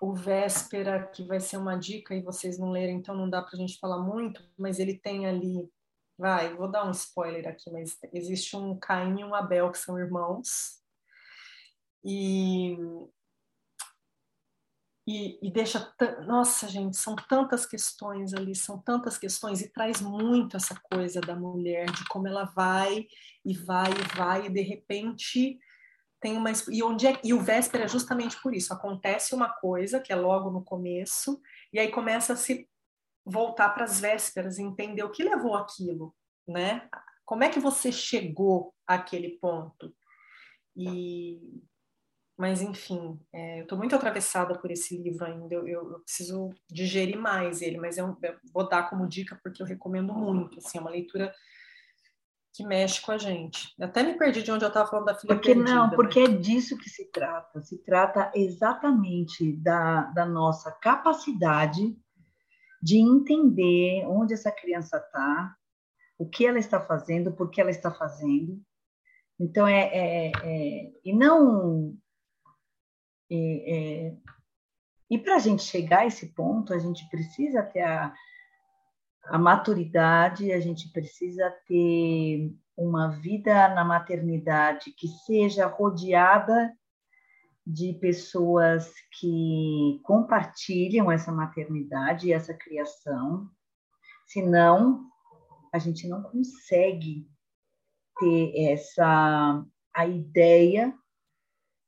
Speaker 7: o Véspera, que vai ser uma dica e vocês não leram, então não dá para a gente falar muito, mas ele tem ali, vai, vou dar um spoiler aqui, mas existe um Caim e um Abel que são irmãos, e, e, e deixa, nossa gente, são tantas questões ali, são tantas questões, e traz muito essa coisa da mulher, de como ela vai e vai e vai, e de repente tem uma e onde é, e o véspera é justamente por isso acontece uma coisa que é logo no começo e aí começa a se voltar para as vésperas entender o que levou aquilo né? Como é que você chegou àquele ponto? E mas enfim é, eu estou muito atravessada por esse livro ainda eu, eu, eu preciso digerir mais ele mas eu, eu, vou dar como dica porque eu recomendo muito assim é uma leitura que mexe com a gente. Eu até me perdi de onde eu estava falando da filha
Speaker 8: porque
Speaker 7: perdida.
Speaker 8: Não, porque é disso que se trata. Se trata exatamente da, da nossa capacidade de entender onde essa criança está, o que ela está fazendo, por que ela está fazendo. Então, é, é, é e não. É, é e para a gente chegar a esse ponto, a gente precisa ter a, a maturidade, a gente precisa ter uma vida na maternidade que seja rodeada de pessoas que compartilham essa maternidade e essa criação, senão a gente não consegue ter essa a ideia,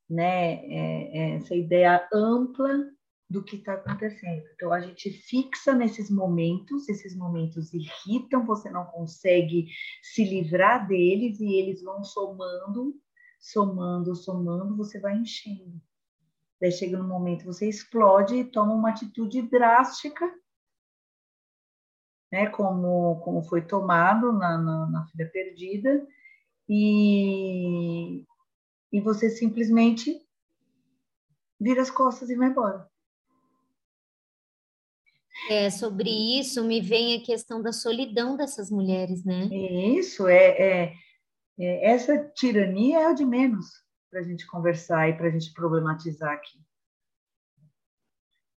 Speaker 8: né, é, é, essa ideia ampla do que está acontecendo. Então a gente fixa nesses momentos, esses momentos irritam, você não consegue se livrar deles e eles vão somando, somando, somando, você vai enchendo. Daí chega no momento você explode e toma uma atitude drástica, né, como, como foi tomado na, na, na filha perdida, e, e você simplesmente vira as costas e vai embora.
Speaker 9: É, sobre isso me vem a questão da solidão dessas mulheres, né?
Speaker 8: Isso, é, é, é essa tirania é o de menos para a gente conversar e para a gente problematizar aqui.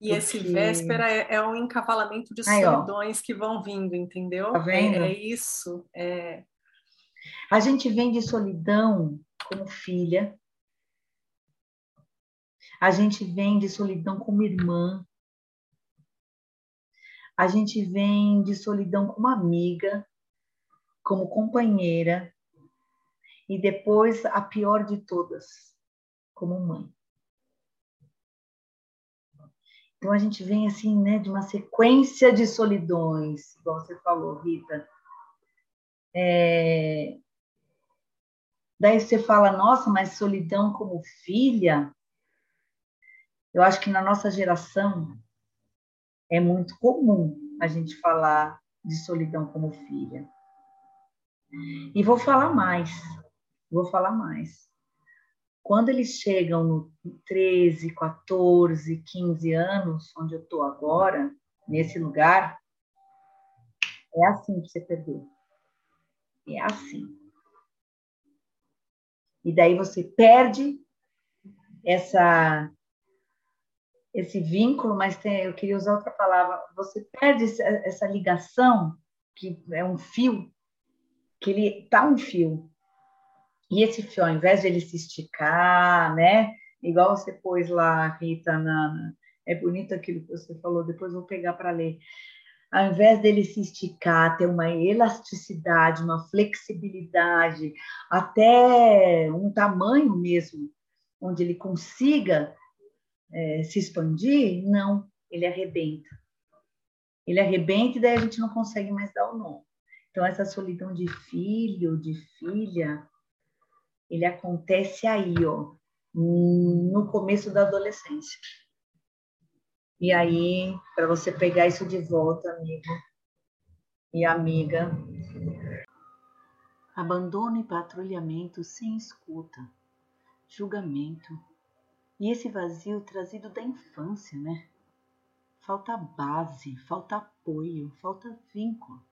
Speaker 7: E Porque... esse véspera é, é, um encavalamento de Aí, solidões ó. que vão vindo, entendeu?
Speaker 8: Tá vendo?
Speaker 7: É, é isso. É...
Speaker 8: A gente vem de solidão como filha, a gente vem de solidão como irmã, a gente vem de solidão como amiga, como companheira, e depois a pior de todas, como mãe. Então a gente vem assim, né, de uma sequência de solidões, igual você falou, Rita. É... Daí você fala, nossa, mas solidão como filha. Eu acho que na nossa geração é muito comum a gente falar de solidão como filha. E vou falar mais, vou falar mais. Quando eles chegam no 13, 14, 15 anos, onde eu estou agora, nesse lugar, é assim que você perdeu. É assim. E daí você perde essa esse vínculo, mas tem, eu queria usar outra palavra. Você perde essa ligação, que é um fio, que ele tá um fio. E esse fio, ao invés de ele se esticar, né? Igual você pôs lá, Rita, na, é bonito aquilo que você falou, depois vou pegar para ler. Ao invés dele se esticar, ter uma elasticidade, uma flexibilidade, até um tamanho mesmo, onde ele consiga é, se expandir, não, ele arrebenta. Ele arrebenta e daí a gente não consegue mais dar o nome. Então, essa solidão de filho, de filha, ele acontece aí, ó, no começo da adolescência. E aí, para você pegar isso de volta, amigo e amiga, abandono e patrulhamento sem escuta, julgamento, e esse vazio trazido da infância, né? Falta base, falta apoio, falta vínculo.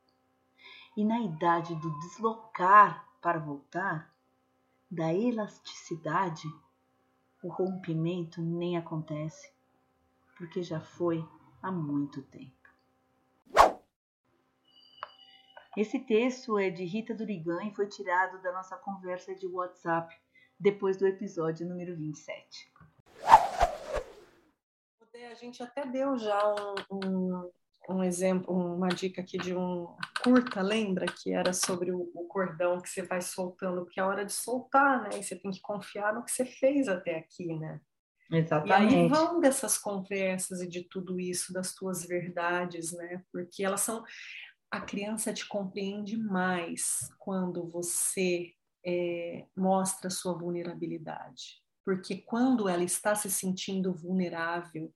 Speaker 8: E na idade do deslocar para voltar, da elasticidade, o rompimento nem acontece, porque já foi há muito tempo. Esse texto é de Rita Durigan e foi tirado da nossa conversa de WhatsApp depois do episódio número 27
Speaker 7: a gente até deu já um, um, um, exemplo, uma dica aqui de um curta, lembra? Que era sobre o, o, cordão que você vai soltando, porque é hora de soltar, né? E você tem que confiar no que você fez até aqui, né?
Speaker 8: Exatamente.
Speaker 7: E aí vão dessas conversas e de tudo isso, das tuas verdades, né? Porque elas são. A criança te compreende mais quando você é, mostra sua vulnerabilidade. Porque quando ela está se sentindo vulnerável,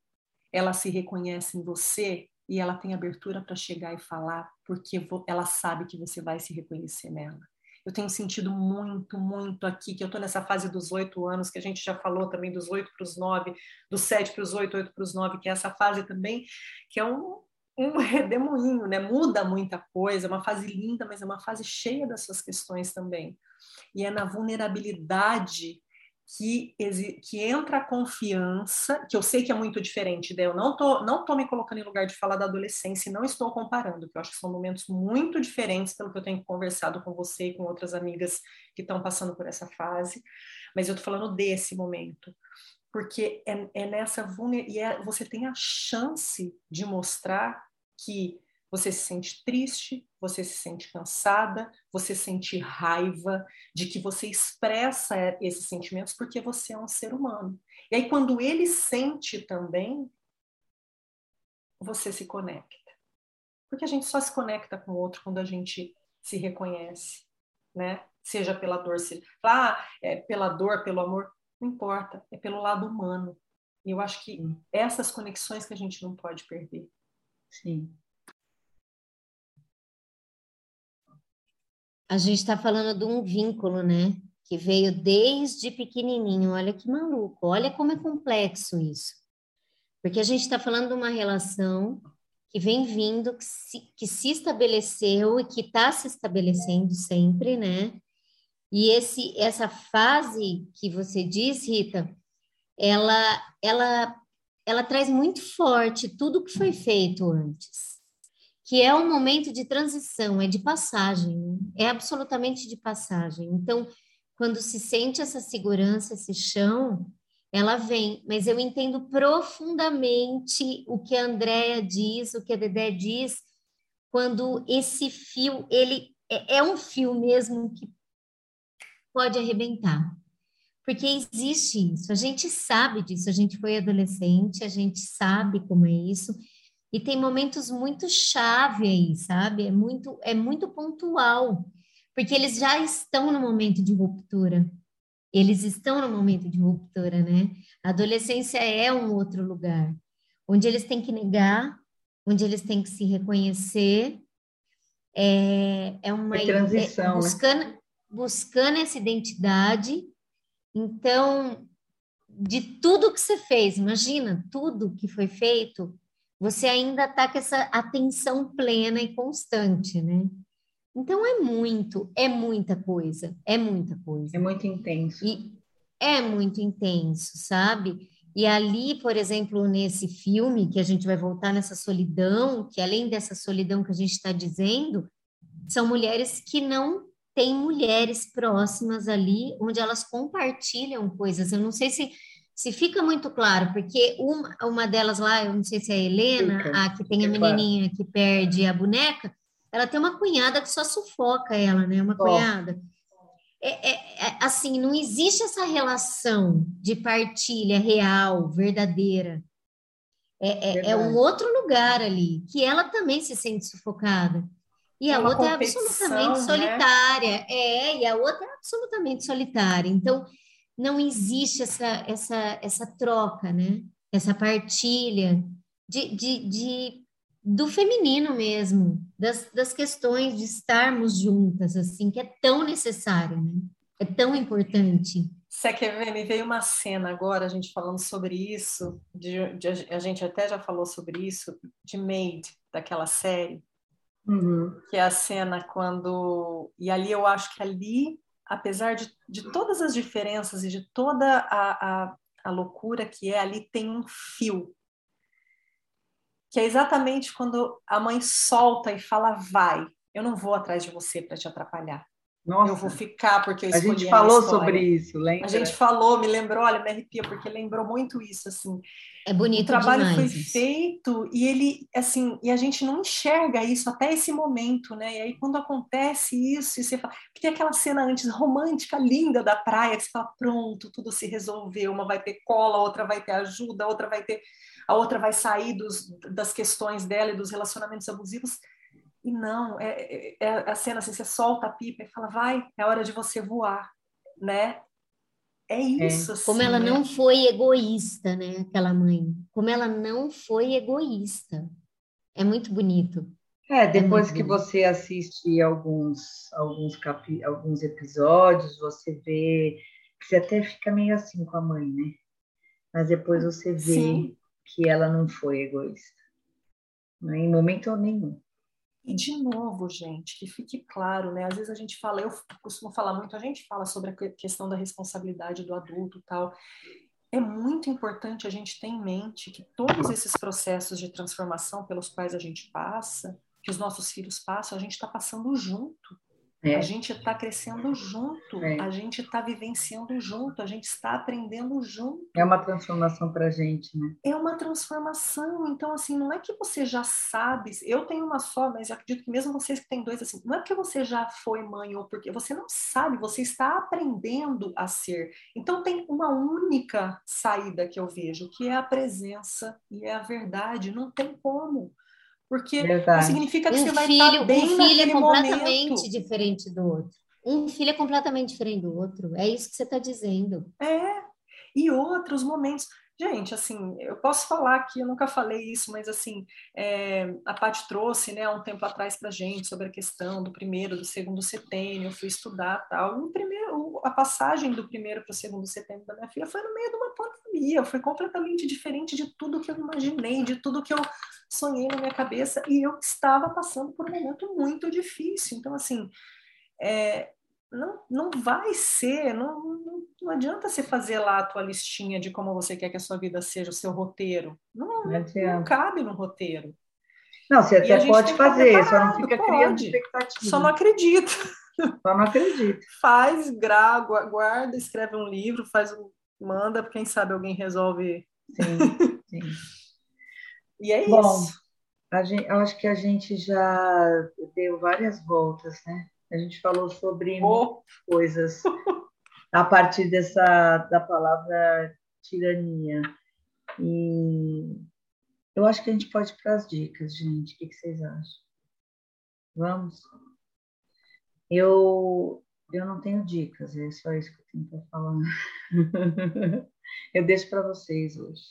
Speaker 7: ela se reconhece em você e ela tem abertura para chegar e falar, porque ela sabe que você vai se reconhecer nela. Eu tenho sentido muito, muito aqui, que eu estou nessa fase dos oito anos, que a gente já falou também dos oito para os nove, dos sete para os oito, oito para os nove, que é essa fase também, que é um, um redemoinho, né? Muda muita coisa, é uma fase linda, mas é uma fase cheia das suas questões também. E é na vulnerabilidade que, que entra a confiança, que eu sei que é muito diferente, né? eu não tô, não tô me colocando em lugar de falar da adolescência não estou comparando, que eu acho que são momentos muito diferentes pelo que eu tenho conversado com você e com outras amigas que estão passando por essa fase, mas eu tô falando desse momento, porque é, é nessa vulnerabilidade, e é, você tem a chance de mostrar que você se sente triste, você se sente cansada, você sente raiva de que você expressa esses sentimentos porque você é um ser humano. E aí, quando ele sente também, você se conecta. Porque a gente só se conecta com o outro quando a gente se reconhece, né? Seja pela dor, se ah, é pela dor, pelo amor, não importa, é pelo lado humano. E eu acho que essas conexões que a gente não pode perder.
Speaker 8: Sim.
Speaker 9: A gente está falando de um vínculo, né? Que veio desde pequenininho. Olha que maluco, olha como é complexo isso. Porque a gente está falando de uma relação que vem vindo, que se, que se estabeleceu e que está se estabelecendo sempre, né? E esse, essa fase que você diz, Rita, ela, ela, ela traz muito forte tudo que foi feito antes que é um momento de transição, é de passagem, né? é absolutamente de passagem. Então, quando se sente essa segurança, esse chão, ela vem. Mas eu entendo profundamente o que a Andrea diz, o que a Dedé diz, quando esse fio, ele é, é um fio mesmo que pode arrebentar. Porque existe isso, a gente sabe disso, a gente foi adolescente, a gente sabe como é isso, e tem momentos muito chave aí, sabe? É muito, é muito pontual, porque eles já estão no momento de ruptura. Eles estão no momento de ruptura, né? A adolescência é um outro lugar, onde eles têm que negar, onde eles têm que se reconhecer. É, é uma
Speaker 8: é transição, é,
Speaker 9: buscando,
Speaker 8: né?
Speaker 9: buscando essa identidade. Então, de tudo que você fez, imagina tudo que foi feito, você ainda está com essa atenção plena e constante, né? Então é muito, é muita coisa, é muita coisa.
Speaker 8: É muito intenso.
Speaker 9: E é muito intenso, sabe? E ali, por exemplo, nesse filme, que a gente vai voltar nessa solidão, que além dessa solidão que a gente está dizendo, são mulheres que não têm mulheres próximas ali, onde elas compartilham coisas. Eu não sei se se fica muito claro, porque uma, uma delas lá, eu não sei se é a Helena, fica, a que tem a menininha que perde a boneca, ela tem uma cunhada que só sufoca ela, né? Uma oh. cunhada. É, é, é, assim, não existe essa relação de partilha real, verdadeira. É, é, é, um outro lugar ali, que ela também se sente sufocada. E a outra é absolutamente né? solitária. É, e a outra é absolutamente solitária. Então, não existe essa, essa, essa troca, né? Essa partilha de, de, de do feminino mesmo, das, das questões de estarmos juntas, assim, que é tão necessário, né? É tão importante.
Speaker 7: Você quer ver? Me veio uma cena agora, a gente falando sobre isso, de, de, a gente até já falou sobre isso, de Maid, daquela série,
Speaker 8: uhum.
Speaker 7: que é a cena quando. E ali eu acho que ali apesar de, de todas as diferenças e de toda a, a, a loucura que é, ali tem um fio. Que é exatamente quando a mãe solta e fala: vai, eu não vou atrás de você para te atrapalhar. Nossa. Eu vou ficar porque eu escolhi
Speaker 8: a gente falou sobre isso, lembra?
Speaker 7: A gente falou, me lembrou, olha, me arrepia porque lembrou muito isso, assim.
Speaker 9: É bonito
Speaker 7: O trabalho
Speaker 9: demais
Speaker 7: foi feito e ele, assim, e a gente não enxerga isso até esse momento, né? E aí quando acontece isso, e você fala, porque tem aquela cena antes romântica, linda da praia, que você fala, pronto, tudo se resolveu, uma vai ter cola, outra vai ter ajuda, a outra vai ter, a outra vai sair dos, das questões dela e dos relacionamentos abusivos e não, é, é, é, a cena assim, você solta a pipa e fala, vai, é hora de você voar, né? É isso. É.
Speaker 9: Assim, Como ela né? não foi egoísta, né? Aquela mãe. Como ela não foi egoísta. É muito bonito.
Speaker 8: É, depois é que bonito. você assiste alguns, alguns, capi, alguns episódios, você vê que você até fica meio assim com a mãe, né? Mas depois você vê Sim. que ela não foi egoísta né? em momento nenhum.
Speaker 7: E de novo, gente, que fique claro, né? Às vezes a gente fala, eu costumo falar muito, a gente fala sobre a questão da responsabilidade do adulto tal. É muito importante a gente ter em mente que todos esses processos de transformação pelos quais a gente passa, que os nossos filhos passam, a gente está passando junto. É. A gente está crescendo junto, é. a gente está vivenciando junto, a gente está aprendendo junto.
Speaker 8: É uma transformação para a gente, né?
Speaker 7: É uma transformação. Então, assim, não é que você já sabe. Eu tenho uma só, mas eu acredito que mesmo vocês que têm dois, assim, não é porque você já foi mãe ou porque você não sabe, você está aprendendo a ser. Então, tem uma única saída que eu vejo, que é a presença e é a verdade. Não tem como. Porque significa que um você vai filho, estar bem
Speaker 9: Um filho é completamente momento. diferente do outro. Um filho é completamente diferente do outro. É isso que você está dizendo.
Speaker 7: É. E outros momentos. Gente, assim, eu posso falar aqui, eu nunca falei isso, mas assim, é, a Paty trouxe, né, há um tempo atrás para gente sobre a questão do primeiro, do segundo setênio, eu fui estudar tal. O primeiro, a passagem do primeiro para o segundo setênio da minha filha foi no meio de uma pandemia, foi completamente diferente de tudo que eu imaginei, de tudo que eu sonhei na minha cabeça, e eu estava passando por um momento muito difícil. Então, assim, é, não, não vai ser, não, não, não, adianta você fazer lá a tua listinha de como você quer que a sua vida seja, o seu roteiro. Não, não, não cabe no roteiro.
Speaker 8: Não, você até pode fazer, só não fica pode. criando expectativa.
Speaker 7: Só não acredita.
Speaker 8: Só não acredita.
Speaker 7: faz, grava, guarda, escreve um livro, faz um, manda, quem sabe alguém resolve.
Speaker 8: Sim, sim.
Speaker 7: E é
Speaker 8: Bom,
Speaker 7: isso.
Speaker 8: Gente, eu acho que a gente já deu várias voltas, né? A gente falou sobre oh. coisas a partir dessa da palavra tirania. E eu acho que a gente pode ir para as dicas, gente. O que, que vocês acham? Vamos? Eu, eu não tenho dicas, é só isso que eu tenho para falar. eu deixo para vocês hoje.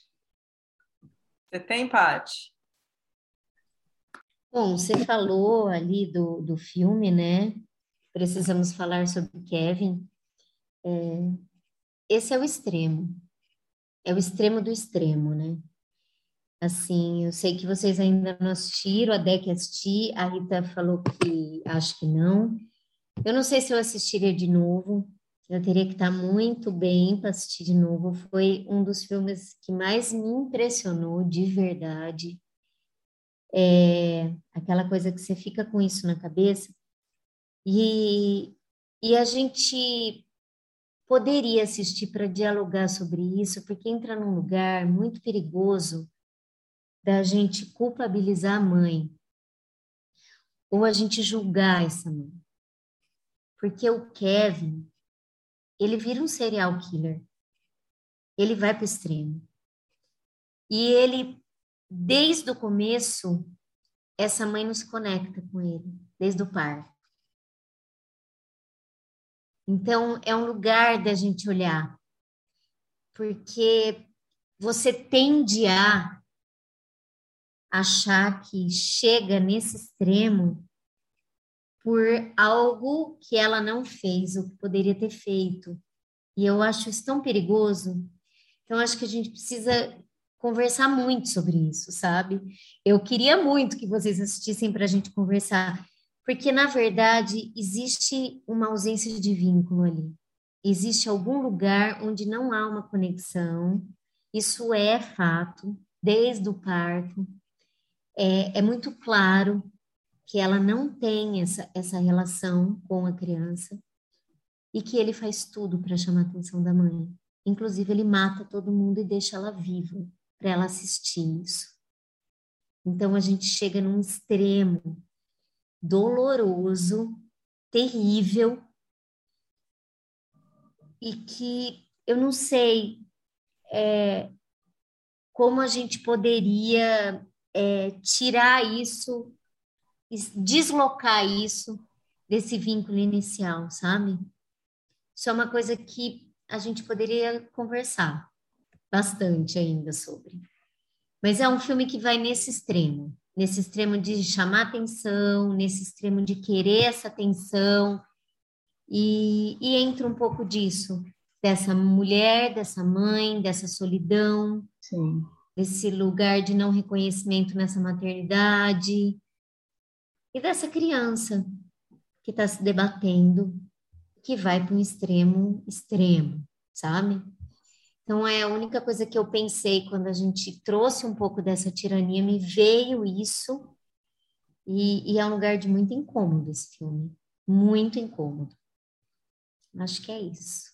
Speaker 7: Você tem, Paty?
Speaker 9: Bom, você falou ali do, do filme, né? precisamos falar sobre Kevin. É, esse é o extremo, é o extremo do extremo, né? Assim, eu sei que vocês ainda não assistiram, a Deck assisti, a Rita falou que acho que não. Eu não sei se eu assistiria de novo, eu teria que estar muito bem para assistir de novo. Foi um dos filmes que mais me impressionou de verdade. É aquela coisa que você fica com isso na cabeça, e, e a gente poderia assistir para dialogar sobre isso, porque entra num lugar muito perigoso da gente culpabilizar a mãe, ou a gente julgar essa mãe. Porque o Kevin, ele vira um serial killer. Ele vai para o extremo. E ele, desde o começo, essa mãe não se conecta com ele, desde o parto. Então, é um lugar da gente olhar, porque você tende a achar que chega nesse extremo por algo que ela não fez ou que poderia ter feito. E eu acho isso tão perigoso. Então, acho que a gente precisa conversar muito sobre isso, sabe? Eu queria muito que vocês assistissem para a gente conversar. Porque, na verdade, existe uma ausência de vínculo ali. Existe algum lugar onde não há uma conexão. Isso é fato, desde o parto. É, é muito claro que ela não tem essa, essa relação com a criança e que ele faz tudo para chamar a atenção da mãe. Inclusive, ele mata todo mundo e deixa ela viva para ela assistir isso. Então, a gente chega num extremo doloroso, terrível, e que eu não sei é, como a gente poderia é, tirar isso, deslocar isso desse vínculo inicial, sabe? Isso é uma coisa que a gente poderia conversar bastante ainda sobre. Mas é um filme que vai nesse extremo nesse extremo de chamar atenção, nesse extremo de querer essa atenção, e, e entra um pouco disso, dessa mulher, dessa mãe, dessa solidão,
Speaker 8: Sim.
Speaker 9: desse lugar de não reconhecimento nessa maternidade e dessa criança que está se debatendo, que vai para um extremo extremo, sabe? Então é a única coisa que eu pensei quando a gente trouxe um pouco dessa tirania, me veio isso e, e é um lugar de muito incômodo esse filme, muito incômodo. Acho que é isso.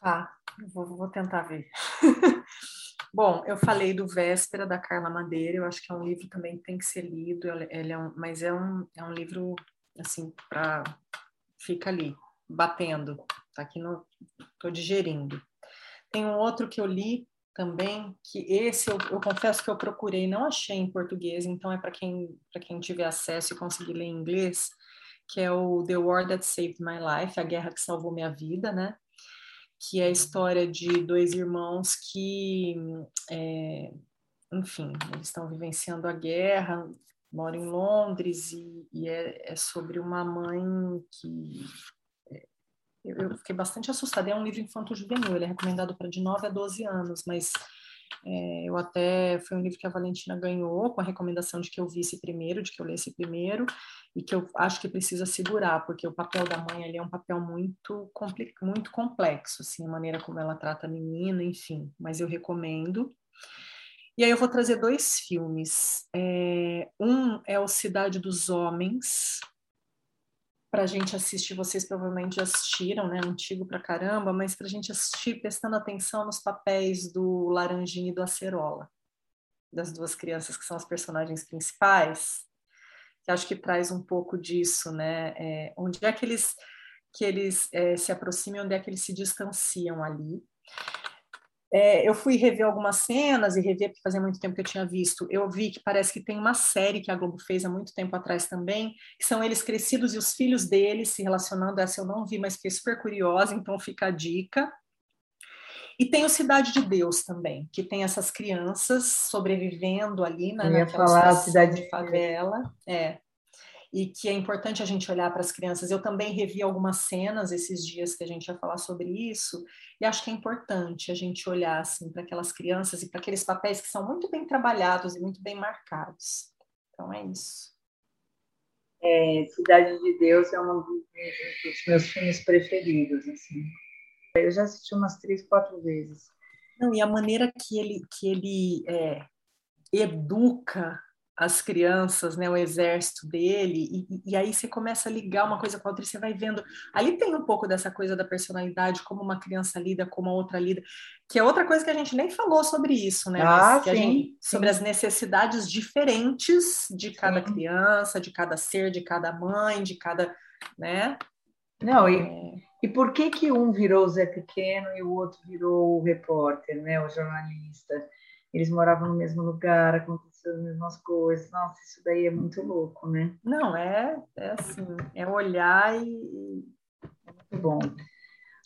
Speaker 7: Tá, vou, vou tentar ver. Bom, eu falei do Véspera, da Carla Madeira, eu acho que é um livro também que tem que ser lido, ele é um, mas é um, é um livro, assim, para... fica ali, batendo, tá aqui no... tô digerindo. Tem um outro que eu li também, que esse eu, eu confesso que eu procurei, não achei em português, então é para quem, quem tiver acesso e conseguir ler em inglês, que é o The War That Saved My Life, A Guerra que Salvou Minha Vida, né? Que é a história de dois irmãos que, é, enfim, eles estão vivenciando a guerra, moram em Londres e, e é, é, sobre uma mãe que é, eu, fiquei bastante assustada. É um livro infanto-juvenil, ele é recomendado para de 9 a 12 anos, mas é, eu até foi um livro que a Valentina ganhou com a recomendação de que eu visse primeiro, de que eu lesse primeiro e que eu acho que precisa segurar, porque o papel da mãe ali é um papel muito muito complexo, assim, a maneira como ela trata a menina, enfim. Mas eu recomendo. E aí eu vou trazer dois filmes. É, um é o Cidade dos Homens, para a gente assistir, vocês provavelmente já assistiram, né? Antigo pra caramba, mas para a gente assistir prestando atenção nos papéis do Laranjinha e do Acerola, das duas crianças que são as personagens principais, que acho que traz um pouco disso, né? É, onde é que eles, que eles é, se aproximam, onde é que eles se distanciam ali. É, eu fui rever algumas cenas e rever porque fazia muito tempo que eu tinha visto. Eu vi que parece que tem uma série que a Globo fez há muito tempo atrás também, que são eles crescidos e os filhos deles se relacionando. Essa eu não vi, mas fiquei super curiosa, então fica a dica. E tem o Cidade de Deus também, que tem essas crianças sobrevivendo ali né,
Speaker 8: naquela falar cidade de
Speaker 7: favela. É, e que é importante a gente olhar para as crianças. Eu também revi algumas cenas esses dias que a gente ia falar sobre isso, e acho que é importante a gente olhar assim para aquelas crianças e para aqueles papéis que são muito bem trabalhados e muito bem marcados. Então é isso.
Speaker 8: É, Cidade de Deus é um dos meus filmes preferidos, assim. Eu já assisti umas três, quatro vezes.
Speaker 7: Não, e a maneira que ele que ele é, educa as crianças, né, o exército dele, e, e, aí você começa a ligar uma coisa com a outra e você vai vendo. Ali tem um pouco dessa coisa da personalidade, como uma criança lida, como a outra lida, que é outra coisa que a gente nem falou sobre isso, né?
Speaker 8: Ah, sim,
Speaker 7: gente, sobre as necessidades diferentes de cada sim. criança, de cada ser, de cada mãe, de cada, né?
Speaker 8: Não, e, é... e por que que um virou o Zé Pequeno e o outro virou o repórter, né, o jornalista? Eles moravam no mesmo lugar, as mesmas coisas. Nossa, isso daí é muito louco, né?
Speaker 7: Não, é, é assim, é olhar e.
Speaker 8: É muito bom.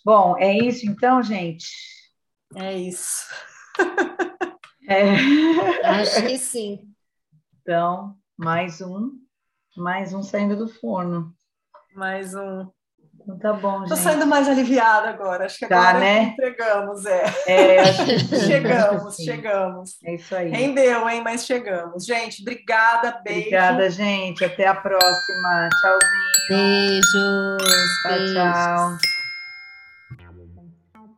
Speaker 8: Bom, é isso então, gente?
Speaker 7: É isso.
Speaker 8: É.
Speaker 9: Acho que sim.
Speaker 8: Então, mais um, mais um saindo do forno.
Speaker 7: Mais um.
Speaker 8: Então tá bom,
Speaker 7: Tô
Speaker 8: gente.
Speaker 7: saindo mais aliviada agora. Acho que
Speaker 8: tá,
Speaker 7: agora
Speaker 8: né?
Speaker 7: entregamos, é.
Speaker 8: É,
Speaker 7: chegamos, chegamos.
Speaker 8: É isso aí.
Speaker 7: Rendeu, hein? Mas chegamos. Gente, obrigada, beijo.
Speaker 8: Obrigada, gente. Até a próxima. Tchauzinho.
Speaker 9: Beijos.
Speaker 8: Tchau,
Speaker 9: beijos.
Speaker 8: tchau.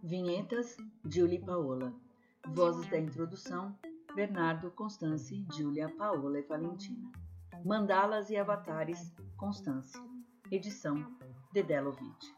Speaker 8: Vinhetas, Julie Paola. Vozes da introdução, Bernardo, Constance, Júlia, Paola e Valentina. Mandalas e avatares, Constância. Edição, Dedelovitch.